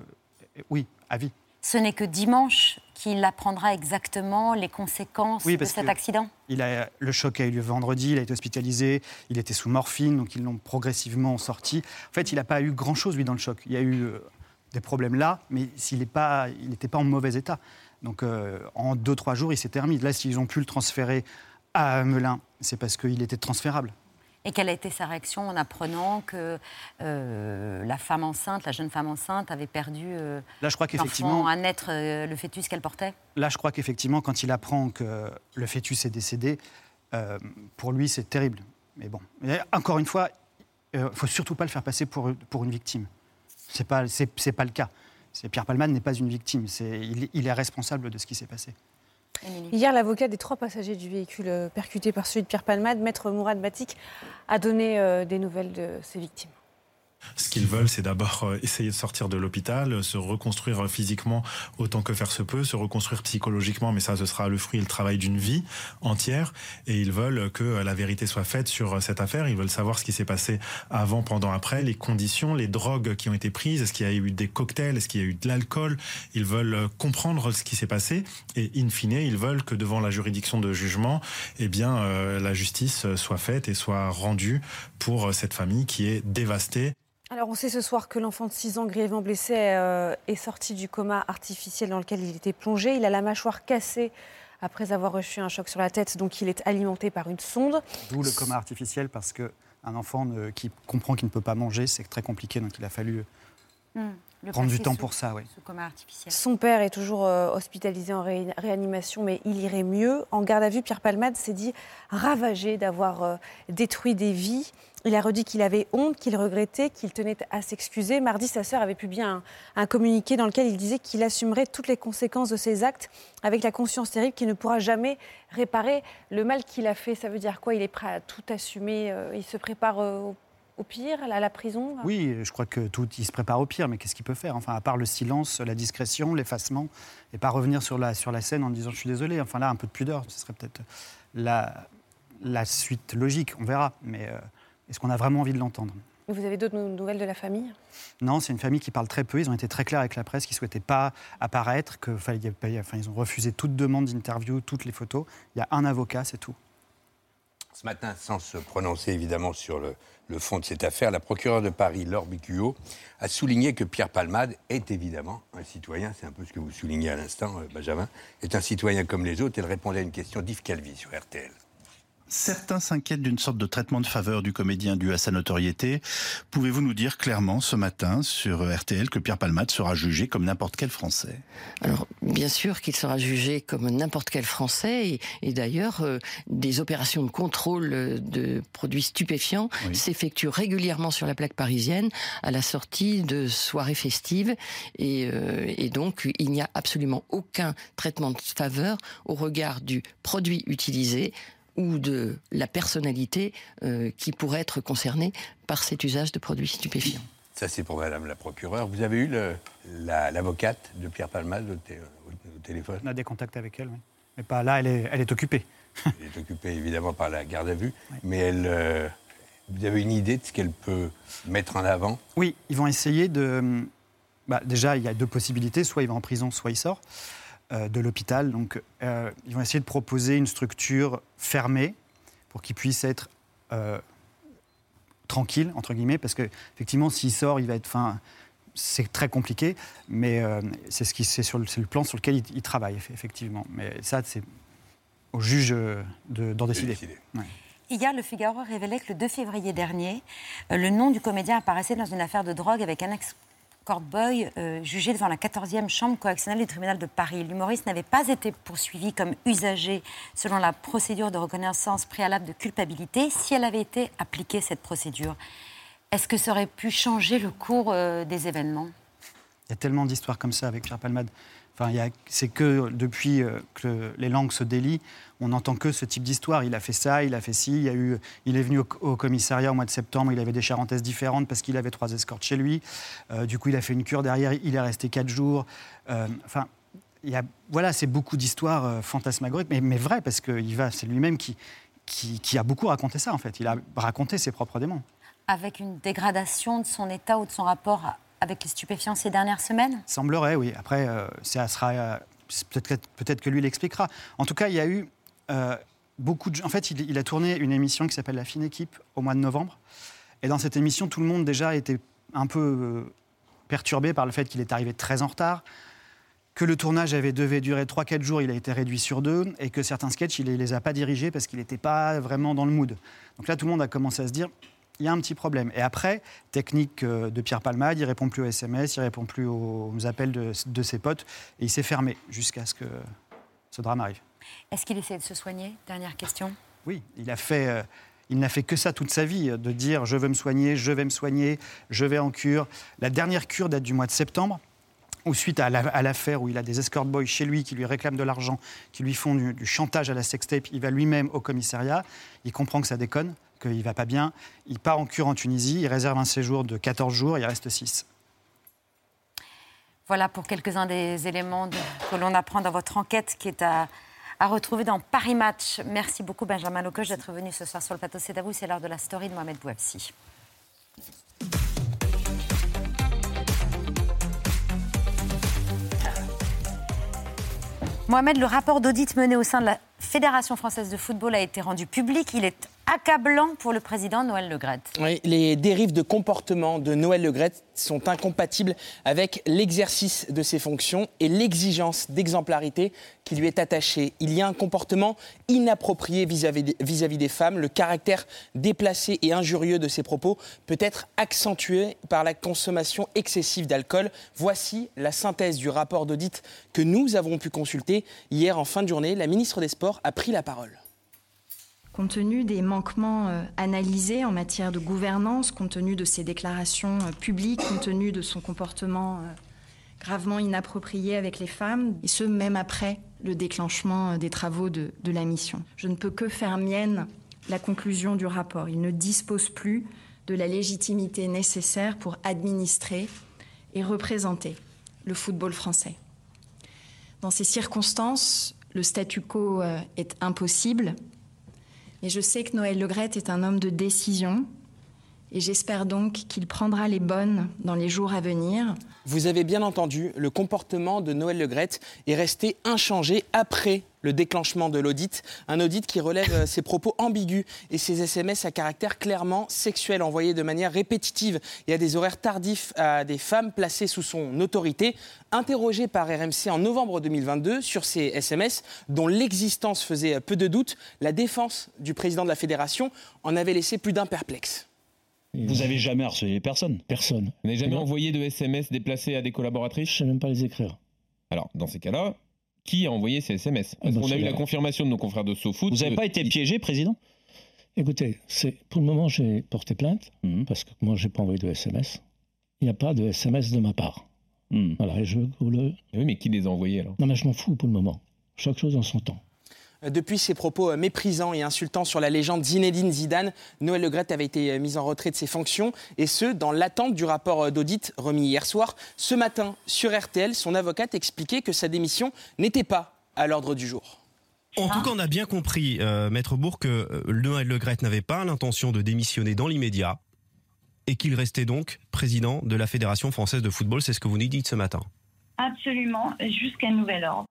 euh, oui, à vie. Ce n'est que dimanche qu'il apprendra exactement les conséquences de cet accident il a, Le choc a eu lieu vendredi, il a été hospitalisé, il était sous morphine, donc ils l'ont progressivement sorti. En fait, il n'a pas eu grand-chose, lui, dans le choc. Il y a eu euh, des problèmes là, mais il n'était pas, pas en mauvais état. Donc euh, en 2-3 jours, il s'est terminé. Là, s'ils ont pu le transférer à Melun, c'est parce qu'il était transférable. Et quelle a été sa réaction en apprenant que euh, la femme enceinte, la jeune femme enceinte, avait perdu euh, là, je crois qu'effectivement, à naître le fœtus qu'elle portait? Là, je crois qu'effectivement, quand il apprend que le fœtus est décédé, pour lui, c'est terrible. Mais bon, encore une fois, il ne faut surtout pas le faire passer pour, pour une victime. Ce n'est pas, c'est, pas le cas. Pierre Palman n'est pas une victime, il, est responsable de ce qui s'est passé. Hier, l'avocat des trois passagers du véhicule euh, percuté par celui de Pierre Palmade, maître Mourad Batik, a donné euh, des nouvelles de ses victimes. Ce qu'ils veulent, c'est d'abord euh, essayer de sortir de l'hôpital, euh, se reconstruire physiquement autant que faire se peut, se reconstruire psychologiquement, mais ça, ce sera le fruit et le travail d'une vie entière. Et ils veulent que la vérité soit faite sur euh, cette affaire. Ils veulent savoir ce qui s'est passé avant, pendant, après, les conditions, les drogues qui ont été prises, est-ce qu'il y a eu des cocktails, est-ce qu'il y a eu de l'alcool? Ils veulent comprendre ce qui s'est passé et, in fine, ils veulent que devant la juridiction de jugement, eh bien, la justice soit faite et soit rendue pour cette famille qui est dévastée. Alors on sait ce soir que l'enfant de 6 ans grièvement blessé euh, est sorti du coma artificiel dans lequel il était plongé. Il a la mâchoire cassée après avoir reçu un choc sur la tête, donc il est alimenté par une sonde. D'où le coma artificiel, parce qu'un enfant qui comprend qu'il ne peut pas manger, c'est très compliqué, donc il a fallu hmm, prendre du temps pour ça. Oui. Son père est toujours euh, hospitalisé en réanimation, mais il irait mieux. En garde à vue, Pierre Palmade s'est dit ravagé d'avoir euh, détruit des vies. Il a redit qu'il avait honte, qu'il regrettait, qu'il tenait à s'excuser. Mardi, sa sœur avait publié un, communiqué dans lequel il disait qu'il assumerait toutes les conséquences de ses actes avec la conscience terrible qu'il ne pourra jamais réparer le mal qu'il a fait. Ça veut dire quoi? Il est prêt à tout assumer euh, Il se prépare euh, au pire, à la prison? Oui, je crois que tout, il se prépare au pire, mais qu'est-ce qu'il peut faire? Enfin, à part le silence, la discrétion, l'effacement, et pas revenir sur la, scène en disant je suis désolé. Enfin là, un peu de pudeur, ce serait peut-être la, la suite logique, on verra. Mais euh, est-ce qu'on a vraiment envie de l'entendre? Vous avez d'autres nouvelles de la famille? Non, c'est une famille qui parle très peu. Ils ont été très clairs avec la presse, qu'ils ne souhaitaient pas apparaître, que, enfin, ils ont refusé toute demande d'interview, toutes les photos. Il y a un avocat, c'est tout. Ce matin, sans se prononcer évidemment sur le, fond de cette affaire, la procureure de Paris, Laure Bicuot, a souligné que Pierre Palmade est évidemment un citoyen, c'est un peu ce que vous soulignez à l'instant, euh, Benjamin, est un citoyen comme les autres. Elle répondait à une question d'Yves Calvi sur RTL. Certains s'inquiètent d'une sorte de traitement de faveur du comédien dû à sa notoriété. Pouvez-vous nous dire clairement ce matin sur RTL que Pierre Palmade sera jugé comme n'importe quel Français? Alors, bien sûr qu'il sera jugé comme n'importe quel Français. Et, d'ailleurs, euh, des opérations de contrôle de produits stupéfiants s'effectuent régulièrement sur la plaque parisienne à la sortie de soirées festives. Et, euh, et donc, il n'y a absolument aucun traitement de faveur au regard du produit utilisé ou de la personnalité euh, qui pourrait être concernée par cet usage de produits stupéfiants. Ça, c'est pour Madame la procureure. Vous avez eu l'avocate de Pierre Palmade au, téléphone? On a des contacts avec elle, oui. Mais pas là, elle est, elle est occupée. elle est occupée évidemment par la garde à vue, mais elle, euh, vous avez une idée de ce qu'elle peut mettre en avant? Oui, ils vont essayer de. Bah, déjà, il y a deux possibilités soit il va en prison, soit il sort. Euh, de l'hôpital. Donc, euh, ils vont essayer de proposer une structure fermée pour qu'il puisse être euh, tranquille, entre guillemets, parce qu'effectivement, s'il sort, il va être. Fin, c'est très compliqué, mais c'est ce qui, c'est sur le, le, plan sur lequel il, travaille, effectivement. Mais ça, c'est au juge d'en décider. Hier, le Figaro révélait que le 2 février dernier, le nom du comédien apparaissait dans une affaire de drogue avec un ex Boy, euh, jugé devant la 14e chambre correctionnelle du tribunal de Paris. L'humoriste n'avait pas été poursuivi comme usager selon la procédure de reconnaissance préalable de culpabilité si elle avait été appliquée, cette procédure. Est-ce que ça aurait pu changer le cours euh, des événements? Il y a tellement d'histoires comme ça avec Pierre Palmade. Enfin, c'est que depuis euh, que les langues se délient, on n'entend que ce type d'histoire. Il a fait ça, il a fait ci, il, a eu, il est venu au, commissariat au mois de septembre, il avait des charentaises différentes parce qu'il avait trois escortes chez lui. Euh, du coup, il a fait une cure derrière, il est resté quatre jours. Euh, enfin, il y a, voilà, c'est beaucoup d'histoires euh, fantasmagoriques, mais, mais vraies, parce que c'est lui-même qui, qui, qui, a beaucoup raconté ça, en fait. Il a raconté ses propres démons. Avec une dégradation de son état ou de son rapport avec les stupéfiants ces dernières semaines Semblerait, oui. Après, ça sera... Peut-être peut que lui l'expliquera. En tout cas, il y a eu euh, beaucoup. En fait, il, a tourné une émission qui s'appelle La fine équipe au mois de novembre. Et dans cette émission, tout le monde déjà était un peu euh, perturbé par le fait qu'il est arrivé très en retard, que le tournage avait devait durer 3-4 jours, il a été réduit sur deux, et que certains sketchs, il ne les a pas dirigés parce qu'il n'était pas vraiment dans le mood. Donc là, tout le monde a commencé à se dire, il y a un petit problème. Et après, technique euh, de Pierre Palmade, il répond plus aux SMS, il répond plus aux appels de, de ses potes, et il s'est fermé jusqu'à ce que ce drame arrive. Est-ce qu'il essaie de se soigner? Dernière question. Oui, il a fait. Euh, il n'a fait que ça toute sa vie, de dire je veux me soigner, je vais me soigner, je vais en cure. La dernière cure date du mois de septembre, où suite à l'affaire où il a des escort boys chez lui qui lui réclament de l'argent, qui lui font du, chantage à la sextape, il va lui-même au commissariat, il comprend que ça déconne, qu'il ne va pas bien, il part en cure en Tunisie, il réserve un séjour de 14 jours, il reste 6. Voilà pour quelques-uns des éléments que l'on apprend dans votre enquête qui est à retrouver dans Paris Match. Merci beaucoup Benjamin Locoche d'être venu ce soir sur le plateau. C'est à vous, c'est l'heure de la story de Mohamed Bouafsi. Mohamed, le rapport d'audit mené au sein de la Fédération française de football a été rendu public. Il est accablant pour le président Noël Legrette. Oui, les dérives de comportement de Noël Legrette sont incompatibles avec l'exercice de ses fonctions et l'exigence d'exemplarité qui lui est attachée. Il y a un comportement inapproprié vis-à-vis des femmes. Le caractère déplacé et injurieux de ses propos peut être accentué par la consommation excessive d'alcool. Voici la synthèse du rapport d'audit que nous avons pu consulter hier en fin de journée. La ministre des Sports a pris la parole. Compte tenu des manquements euh, analysés en matière de gouvernance, compte tenu de ses déclarations euh, publiques, compte tenu de son comportement euh, gravement inapproprié avec les femmes, et ce même après le déclenchement des travaux de, de la mission. Je ne peux que faire mienne la conclusion du rapport. Il ne dispose plus de la légitimité nécessaire pour administrer et représenter le football français. Dans ces circonstances, le statu quo est impossible et je sais que Noël Legrette est un homme de décision et j'espère donc qu'il prendra les bonnes dans les jours à venir. Vous avez bien entendu, le comportement de Noël Legrette est resté inchangé après le déclenchement de l'audit. Un audit qui relève euh, ses propos ambigus et ses SMS à caractère clairement sexuel envoyés de manière répétitive et à des horaires tardifs à des femmes placées sous son autorité. Interrogé par RMC en novembre 2022 sur ces SMS dont l'existence faisait peu de doute, la défense du président de la fédération en avait laissé plus d'un perplexe. Vous avez jamais harcelé personne Personne. Vous n'avez jamais envoyé de SMS déplacés à des collaboratrices Je sais même pas les écrire. Alors, dans ces cas-là, qui a envoyé ces SMS Ah, bah, On a c'est eu la là. confirmation de nos confrères de SoFoot. Vous n'avez que- pas été piégé, président? Écoutez, c'est pour le moment j'ai porté plainte parce que moi j'ai pas envoyé de SMS. Il n'y a pas de SMS de ma part. Voilà, et je vous le. Oui, mais qui les a envoyés alors? Non, mais je m'en fous pour le moment. Chaque chose en son temps. Depuis ses propos euh, méprisants et insultants sur la légende Zinedine Zidane, Noël Legrette avait été euh, mis en retrait de ses fonctions, et ce, dans l'attente du rapport euh, d'audit remis hier soir. Ce matin, sur RTL, son avocate expliquait que sa démission n'était pas à l'ordre du jour. En tout cas, on a bien compris, euh, Maître Bourg, que euh, Noël Legrette n'avait pas l'intention de démissionner dans l'immédiat et qu'il restait donc président de la Fédération française de football. C'est ce que vous nous dites ce matin. Absolument, jusqu'à nouvel ordre.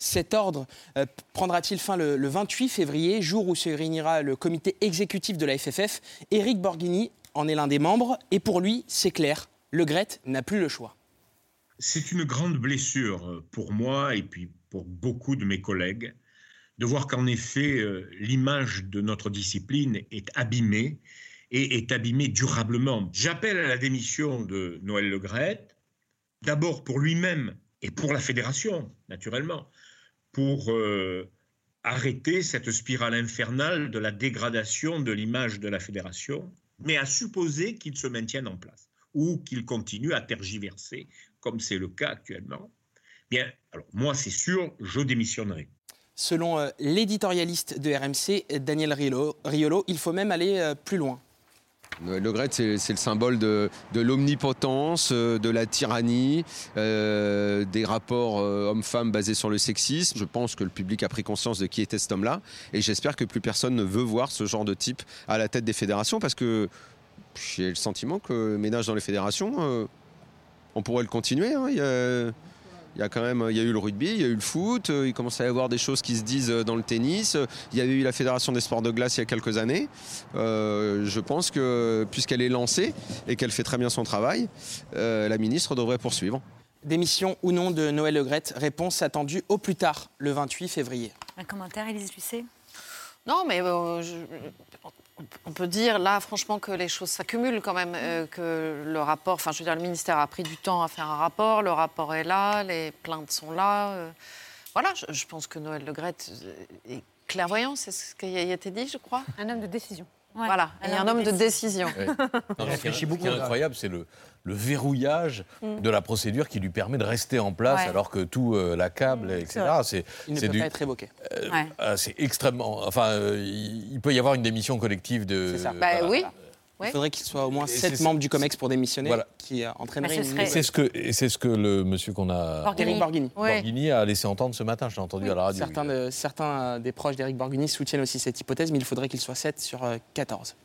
Cet ordre euh, prendra-t-il fin le, le 28 février, jour où se réunira le comité exécutif de la FFF Éric Borghini en est l'un des membres, et pour lui, c'est clair, Le Grette n'a plus le choix. C'est une grande blessure pour moi et puis pour beaucoup de mes collègues de voir qu'en effet euh, l'image de notre discipline est abîmée et est abîmée durablement. J'appelle à la démission de Noël Legrette, d'abord pour lui-même et pour la fédération, naturellement, pour euh, arrêter cette spirale infernale de la dégradation de l'image de la fédération, mais à supposer qu'il se maintienne en place ou qu'il continue à tergiverser, comme c'est le cas actuellement. Bien, alors moi, c'est sûr, je démissionnerai. Selon euh, l'éditorialiste de RMC, Daniel Riolo, il faut même aller euh, plus loin. Le Graët, c'est le symbole de, l'omnipotence, euh, de la tyrannie, euh, des rapports euh, hommes-femmes basés sur le sexisme. Je pense que le public a pris conscience de qui était cet homme-là. Et j'espère que plus personne ne veut voir ce genre de type à la tête des fédérations parce que j'ai le sentiment que ménage dans les fédérations, on pourrait le continuer. hein. Il y a quand même, il y a eu le rugby, il y a eu le foot, euh, il commence à y avoir des choses qui se disent euh, dans le tennis. Il y avait eu la Fédération des sports de glace il y a quelques années. Euh, je pense que puisqu'elle est lancée et qu'elle fait très bien son travail, euh, la ministre devrait poursuivre. Démission ou non de Noël Legrette, réponse attendue au plus tard, le 28 février. Un commentaire, Élise Lucet? Non, mais euh, je- on peut dire là, franchement, que les choses s'accumulent quand même, euh, que le rapport, enfin, le ministère a pris du temps à faire un rapport, le rapport est là, les plaintes sont là. euh, voilà, je, pense que Noël Legrette euh, est clairvoyant, c'est ce qui a été dit, je crois. Un homme de décision. Voilà, et un homme de décision. Ouais. Non, ce qui est- ce qui est incroyable, c'est le, le verrouillage Mm. de la procédure qui lui permet de rester en place Ouais. alors que tout euh, l'accable, etc. vrai. C'est, Il ne peut du- pas être révoqué. euh, Ouais. ah, c'est extrêmement. Enfin, euh, il il peut y avoir une démission collective de. C'est ça. Bah voilà. oui. Il faudrait qu'il soit au moins Et 7 c'est- membres du COMEX pour démissionner, Voilà. qui euh, entraînerait Mais ce une serait- c'est ce que, et c'est ce que le monsieur qu'on a. Borghini. Eric Borghini. Ouais. Borghini a laissé entendre ce matin, je l'ai entendu à la radio. Certains, de- certains euh, des proches d'Éric Borghini soutiennent aussi cette hypothèse, mais il faudrait qu'il soit 7 sur euh, 14.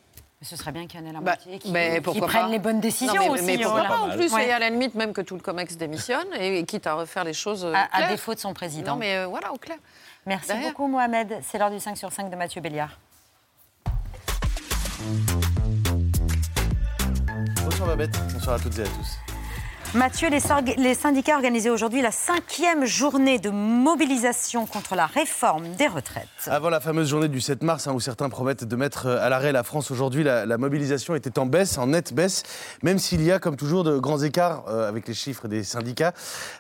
Mais ce serait bien qu'il y en ait la Bah, moitié qui, mais qui pourquoi prennent les bonnes décisions Non, mais, aussi. mais pourquoi voilà. pas en plus Ouais. Et à la limite, même que tout le COMEX démissionne, et, et quitte à refaire les choses. euh, À- défaut de son président. Non, mais euh, voilà, au clair. Merci Derrière. beaucoup, Mohamed. C'est l'heure du 5 sur 5 de Mathieu Béliard. Bonsoir Babette, bonsoir à toutes et à tous. Mathieu, les, syndicats organisaient aujourd'hui la cinquième journée de mobilisation contre la réforme des retraites. Avant la fameuse journée du 7 mars, hein, où certains promettent de mettre euh, à l'arrêt la France aujourd'hui, la, la mobilisation était en baisse, en nette baisse, même s'il y a, comme toujours, de grands écarts euh, avec les chiffres des syndicats.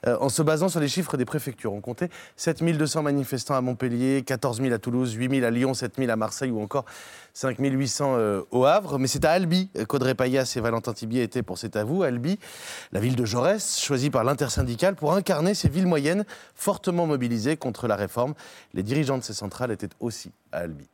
Euh, en se basant sur les chiffres des préfectures, on comptait 7200 manifestants à Montpellier, 14 000 à Toulouse, 8 000 à Lyon, 7 000 à Marseille ou encore 5 800 euh, au Havre. Mais c'est à Albi qu'Audrey Payas et Valentin Tibier étaient pour cet avou. Albi, la ville de Jaurès, choisie par l'intersyndicale pour incarner ces villes moyennes fortement mobilisées contre la réforme. Les dirigeants de ces centrales étaient aussi à Albi.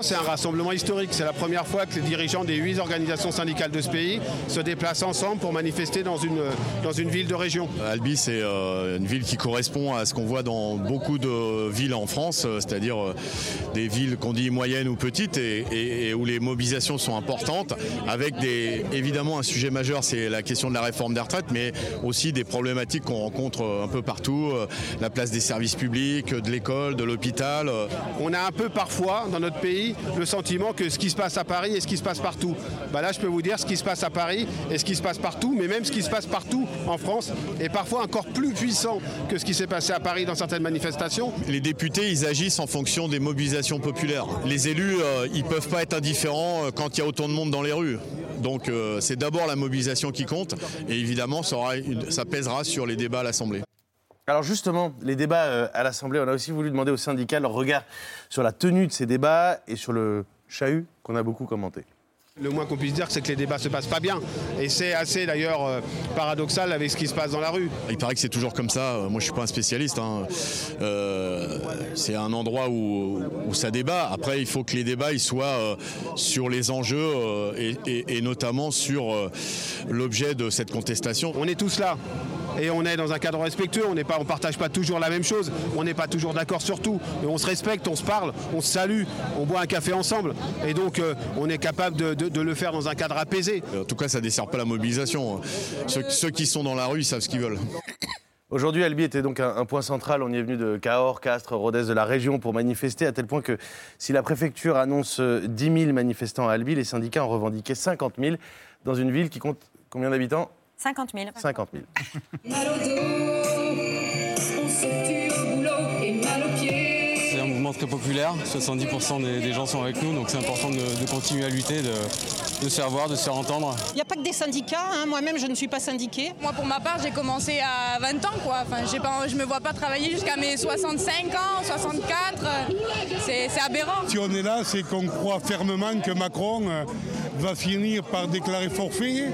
C'est un rassemblement historique. C'est la première fois que les dirigeants des huit organisations syndicales de ce pays se déplacent ensemble pour manifester dans une, dans une ville de région. Albi, c'est euh, une ville qui correspond à ce qu'on voit dans beaucoup de villes en France, euh, c'est-à-dire euh, des villes qu'on dit moyennes ou petites et, et- et où les mobilisations sont importantes, avec des, évidemment un sujet majeur, c'est la question de la réforme des retraites, mais aussi des problématiques qu'on rencontre euh, un peu partout, euh, la place des services publics, de l'école, de l'hôpital. euh. On a un peu parfois dans notre pays le sentiment que ce qui se passe à Paris est ce qui se passe partout. Bah là, je peux vous dire ce qui se passe à Paris et ce qui se passe partout, mais même ce qui se passe partout en France est parfois encore plus puissant que ce qui s'est passé à Paris dans certaines manifestations. Les députés, ils agissent en fonction des mobilisations populaires. Les élus, euh, ils peuvent pas être indifférents euh, quand il y a autant de monde dans les rues. Donc euh, c'est d'abord la mobilisation qui compte et évidemment ça pèsera sur les débats à l'Assemblée. Alors justement, les débats euh, à l'Assemblée, on a aussi voulu demander aux syndicats leur regard sur la tenue de ces débats et sur le chahut qu'on a beaucoup commenté. Le moins qu'on puisse dire, c'est que les débats se passent pas bien. Et c'est assez d'ailleurs euh, paradoxal avec ce qui se passe dans la rue. Il paraît que c'est toujours comme ça. Euh, Moi, je suis pas un spécialiste. hein. Euh, c'est un endroit où, où ça débat. Après, il faut que les débats ils soient euh, sur les enjeux euh, et, et- et notamment sur euh, l'objet de cette contestation. On est tous là. Et on est dans un cadre respectueux, on ne on partage pas toujours la même chose, on n'est pas toujours d'accord sur tout, mais on se respecte, on se parle, on se salue, on boit un café ensemble. Et donc euh, on est capable de, de- de le faire dans un cadre apaisé. En tout cas, ça dessert pas la mobilisation. Ceux, ceux qui sont dans la rue, ils savent ce qu'ils veulent. Aujourd'hui, Albi était donc un, un point central. On y est venu de Cahors, Castres, Rodez, de la région pour manifester, à tel point que si la préfecture annonce euh, 10 000 manifestants à Albi, les syndicats en revendiquaient 50 000 dans une ville qui compte combien d'habitants? 50 000. 50 000. Mal au dos, on se tue au boulot et mal aux pieds. C'est un mouvement très populaire, 70% des, des gens sont avec nous, donc c'est important de, de continuer à lutter, de, de se faire voir, de se faire entendre. Il n'y a pas que des syndicats, hein. moi-même je ne suis pas syndiquée. Moi pour ma part j'ai commencé à 20 ans quoi, enfin, pas, je me vois pas travailler jusqu'à mes 65 ans, 64, c'est c'est aberrant. Si on est là, c'est qu'on croit fermement que Macron euh, va finir par déclarer forfait,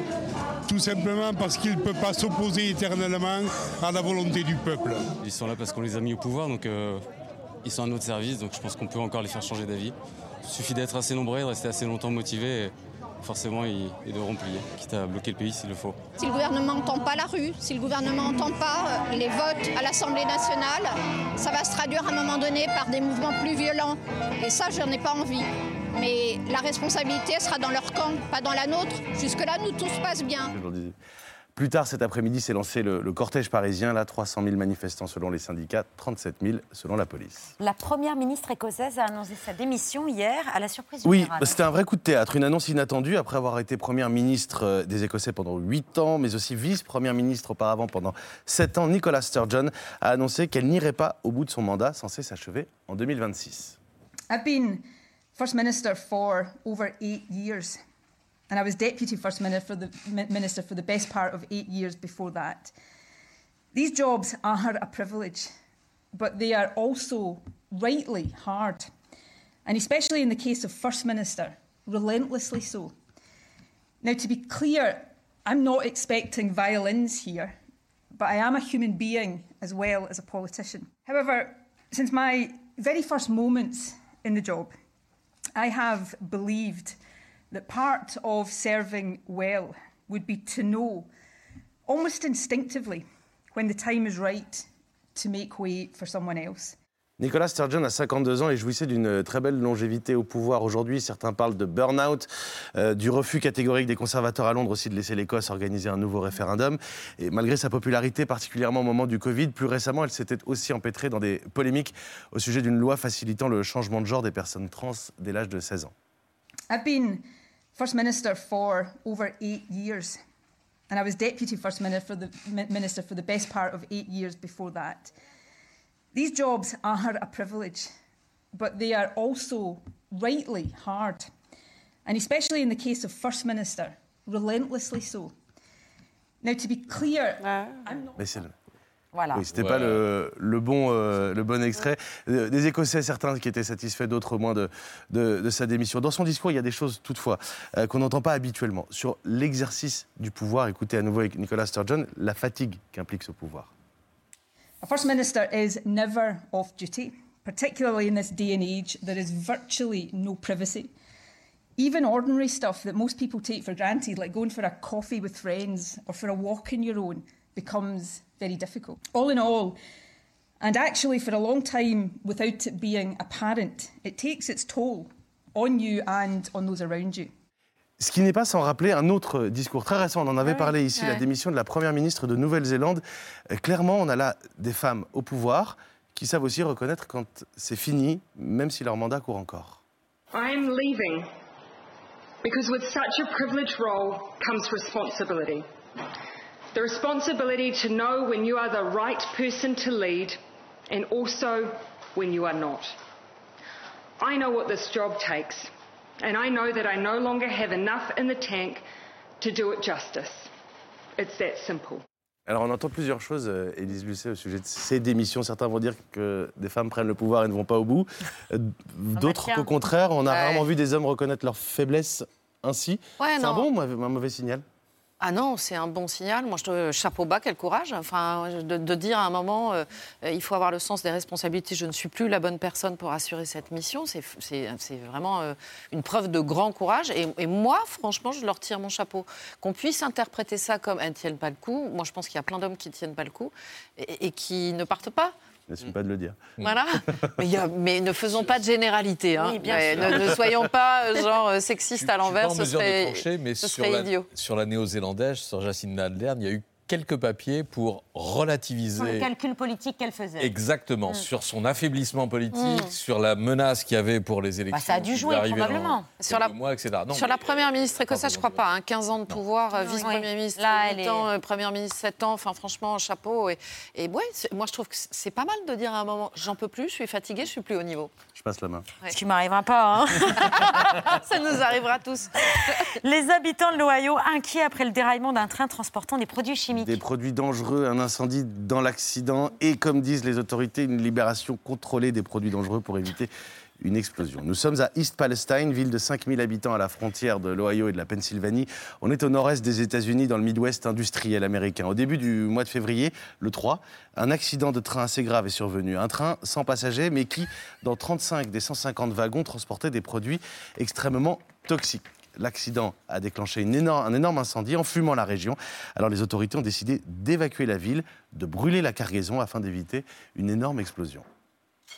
tout simplement parce qu'il ne peut pas s'opposer éternellement à la volonté du peuple. Ils sont là parce qu'on les a mis au pouvoir, donc euh, ils sont à notre service, donc je pense qu'on peut encore les faire changer d'avis. Il suffit d'être assez nombreux, et de rester assez longtemps motivés, et forcément ils, ils devront plier, quitte à bloquer le pays s'il le faut. Si le gouvernement n'entend pas la rue, si le gouvernement n'entend pas euh, les votes à l'Assemblée nationale, ça va se traduire à un moment donné par des mouvements plus violents. Et ça, je n'en ai pas envie. Mais la responsabilité sera dans leur camp, pas dans la nôtre. Jusque-là, nous, tout se passe bien. Plus tard cet après-midi s'est lancé le, le cortège parisien. Là, 300 000 manifestants selon les syndicats, 37 000 selon la police. La première ministre écossaise a annoncé sa démission hier à la surprise Oui, générale. c'était un vrai coup de théâtre, une annonce inattendue après avoir été première ministre euh, des Écossais pendant 8 ans, mais aussi vice-première ministre auparavant pendant 7 ans. Nicola Sturgeon a annoncé qu'elle n'irait pas au bout de son mandat censé s'achever en 2026. I've been First Minister for over eight years, and I was Deputy First Minister for the, Minister for the best part of eight years before that. These jobs are a privilege, but they are also rightly hard, and especially in the case of First Minister, relentlessly so. Now, to be clear, I'm not expecting violins here, but I am a human being as well as a politician. However, since my very first moments in the job, I have believed that part of serving well would be to know, almost instinctively, when the time is right to make way for someone else. Nicolas Sturgeon a 52 ans et jouissait d'une très belle longévité au pouvoir. Aujourd'hui, certains parlent de burn-out, euh, du refus catégorique des conservateurs à Londres aussi de laisser l'Écosse organiser un nouveau référendum. Et malgré sa popularité, particulièrement au moment du Covid, plus récemment, elle s'était aussi empêtrée dans des polémiques au sujet d'une loi facilitant le changement de genre des personnes trans dès l'âge de 16 ans. I've been First Minister for over eight years, and I was Deputy First Minister for the, best part of eight years before that. These jobs are a privilege, but they are also rightly hard, and especially in the case of First Minister, relentlessly so. Now, to be clear, I'm not. Mais c'est le- Voilà. Oui, c'était pas le, le bon, euh, le bon extrait. Euh, Des Écossais, certains qui étaient satisfaits, d'autres moins de, de, de sa démission. Dans son discours, il y a des choses toutefois euh, qu'on n'entend pas habituellement. Sur l'exercice du pouvoir, écoutez à nouveau avec Nicolas Sturgeon, la fatigue qu'implique ce pouvoir. A First Minister is never off duty, particularly in this day and age, there is virtually no privacy. Even ordinary stuff that most people take for granted, like going for a coffee with friends or for a walk on your own, becomes very difficult. All in all, and actually for a long time without it being apparent, it takes its toll on you and on those around you. Ce qui n'est pas sans rappeler un autre discours très récent, on en avait parlé ici, la Ouais. démission de la Première ministre de Nouvelle-Zélande. Euh, Clairement, on a là des femmes au pouvoir qui savent aussi reconnaître quand c'est fini, même si leur mandat court encore. I'm leaving because with such a privileged role comes responsibility. The responsibility to know when you are the right person to lead and also when you are not. I know what this job takes, and I know that I no longer have enough in the tank to do it justice. It's that simple. Alors on entend plusieurs choses, euh, Élise Lucet, au sujet de ces démissions. Certains vont dire que des femmes prennent le pouvoir et ne vont pas au bout. Euh, D'autres qu'au contraire, on a Ouais. rarement vu des hommes reconnaître leurs faiblesses ainsi. Ouais, c'est un bon ou un mauvais signal? Ah non, c'est un bon signal. Moi, je te chapeau bas, quel courage. Enfin, de, de dire à un moment, euh, euh, il faut avoir le sens des responsabilités. Je ne suis plus la bonne personne pour assurer cette mission. C'est- vraiment euh, une preuve de grand courage. Et, moi, franchement, je leur tire mon chapeau. Qu'on puisse interpréter ça comme elles ne tiennent pas le coup. Moi, je pense qu'il y a plein d'hommes qui ne tiennent pas le coup et qui ne partent pas. N'assume pas de le dire. Voilà. mais, il y a- mais ne faisons pas de généralité. hein. Oui, bien Mais sûr. Ne, ne soyons pas euh, genre euh, sexistes à l'envers. Ce serait, trancher, mais ce sur serait la, idiot. sur la néo-zélandaise, sur Jacinda Ardern, il y a eu quelques papiers pour relativiser. Sur le calcul politique qu'elle faisait. Exactement, Mm. sur son affaiblissement politique, Mm. sur la menace qu'il y avait pour les élections. Bah, ça a dû jouer, probablement. Sur la- mois, etc. Non, Sur la première ministre écossaise, je crois pas. hein, 15 ans de pouvoir, euh, vice-premier oui. ministre, Là, 8 elle est- ans, euh, première ministre, 7 ans. Enfin, franchement, chapeau. Et, et ouais, moi, je trouve que c'est pas mal de dire à un moment j'en peux plus, je suis fatiguée, je suis plus au niveau. Je passe la main. Ce qui m'arrivera pas. hein. Ça nous arrivera tous. Les habitants de l'Ohio inquiets après le déraillement d'un train transportant des produits chimiques. Des produits dangereux, un incendie dans l'accident et, comme disent les autorités, une libération contrôlée des produits dangereux pour éviter une explosion. Nous sommes à East Palestine, ville de 5000 habitants à la frontière de l'Ohio et de la Pennsylvanie. On est au nord-est des États-Unis, dans le Midwest industriel américain. Au début du mois de février, le 3, un accident de train assez grave est survenu. Un train sans passagers, mais qui, dans 35 des 150 wagons, transportait des produits extrêmement toxiques. L'accident a déclenché un énorme incendie en fumant la région. Alors les autorités ont décidé d'évacuer la ville, de brûler la cargaison afin d'éviter une énorme explosion.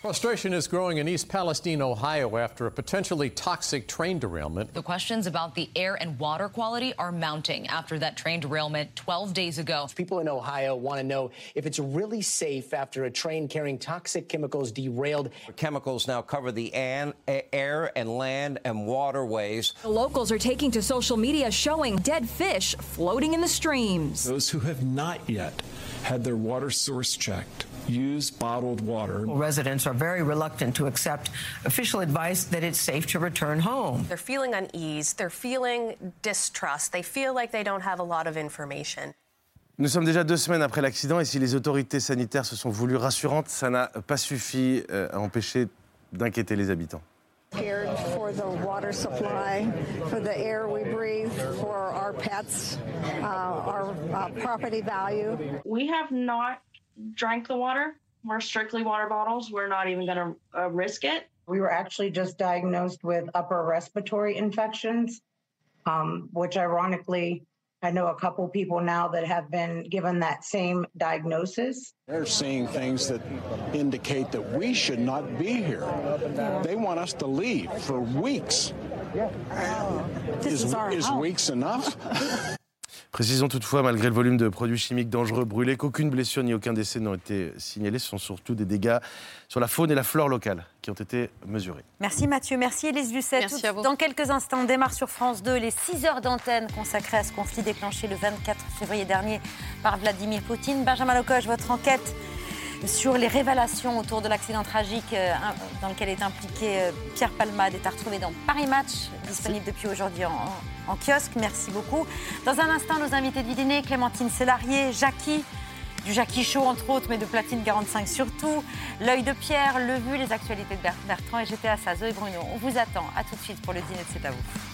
Frustration is growing in East Palestine, Ohio, after a potentially toxic train derailment. The questions about the air and water quality are mounting after that train derailment 12 days ago. People in Ohio want to know if it's really safe after a train carrying toxic chemicals derailed. Chemicals now cover the an- a- air and land and waterways. The locals are taking to social media showing dead fish floating in the streams. Those who have not yet had their water source checked use bottled water. Residents are very reluctant to accept official advice that it's safe to return home. They're feeling unease, they're feeling distrust, they feel like they don't have a lot of information. Nous sommes déjà deux semaines après l'accident et si les autorités sanitaires se sont voulues rassurantes, ça n'a pas suffi euh, à empêcher d'inquiéter les habitants. Scared for the water supply, for the air we breathe, for our pets, uh, our uh, property value. We have not drank the water. We're strictly water bottles. We're not even going to uh, risk it. We were actually just diagnosed with upper respiratory infections, um, which ironically, I know a couple people now that have been given that same diagnosis. They're seeing things that indicate that we should not be here. They want us to leave for weeks. This is our is weeks enough? Précisons toutefois, malgré le volume de produits chimiques dangereux brûlés, qu'aucune blessure ni aucun décès n'ont été signalés. Ce sont surtout des dégâts sur la faune et la flore locale qui ont été mesurés. Merci Mathieu, merci Élise Lucet. Merci Tout- à vous. Dans quelques instants, on démarre sur France 2 les 6 heures d'antenne consacrées à ce conflit déclenché le 24 février dernier par Vladimir Poutine. Benjamin Lecoche, votre enquête sur les révélations autour de l'accident tragique euh, dans lequel est impliqué euh, Pierre Palmade est à retrouver dans Paris Match, disponible depuis aujourd'hui en, kiosque. Merci beaucoup. Dans un instant, nos invités du dîner, Clémentine Sélarié, Jackie, du Jackie Show entre autres, mais de Platine 45 surtout, L'œil de Pierre, Le Vu, les actualités de Ber- Bertrand et j'étais à ça, Zoé Bruno. On vous attend. À tout de suite pour le dîner de C'est à vous.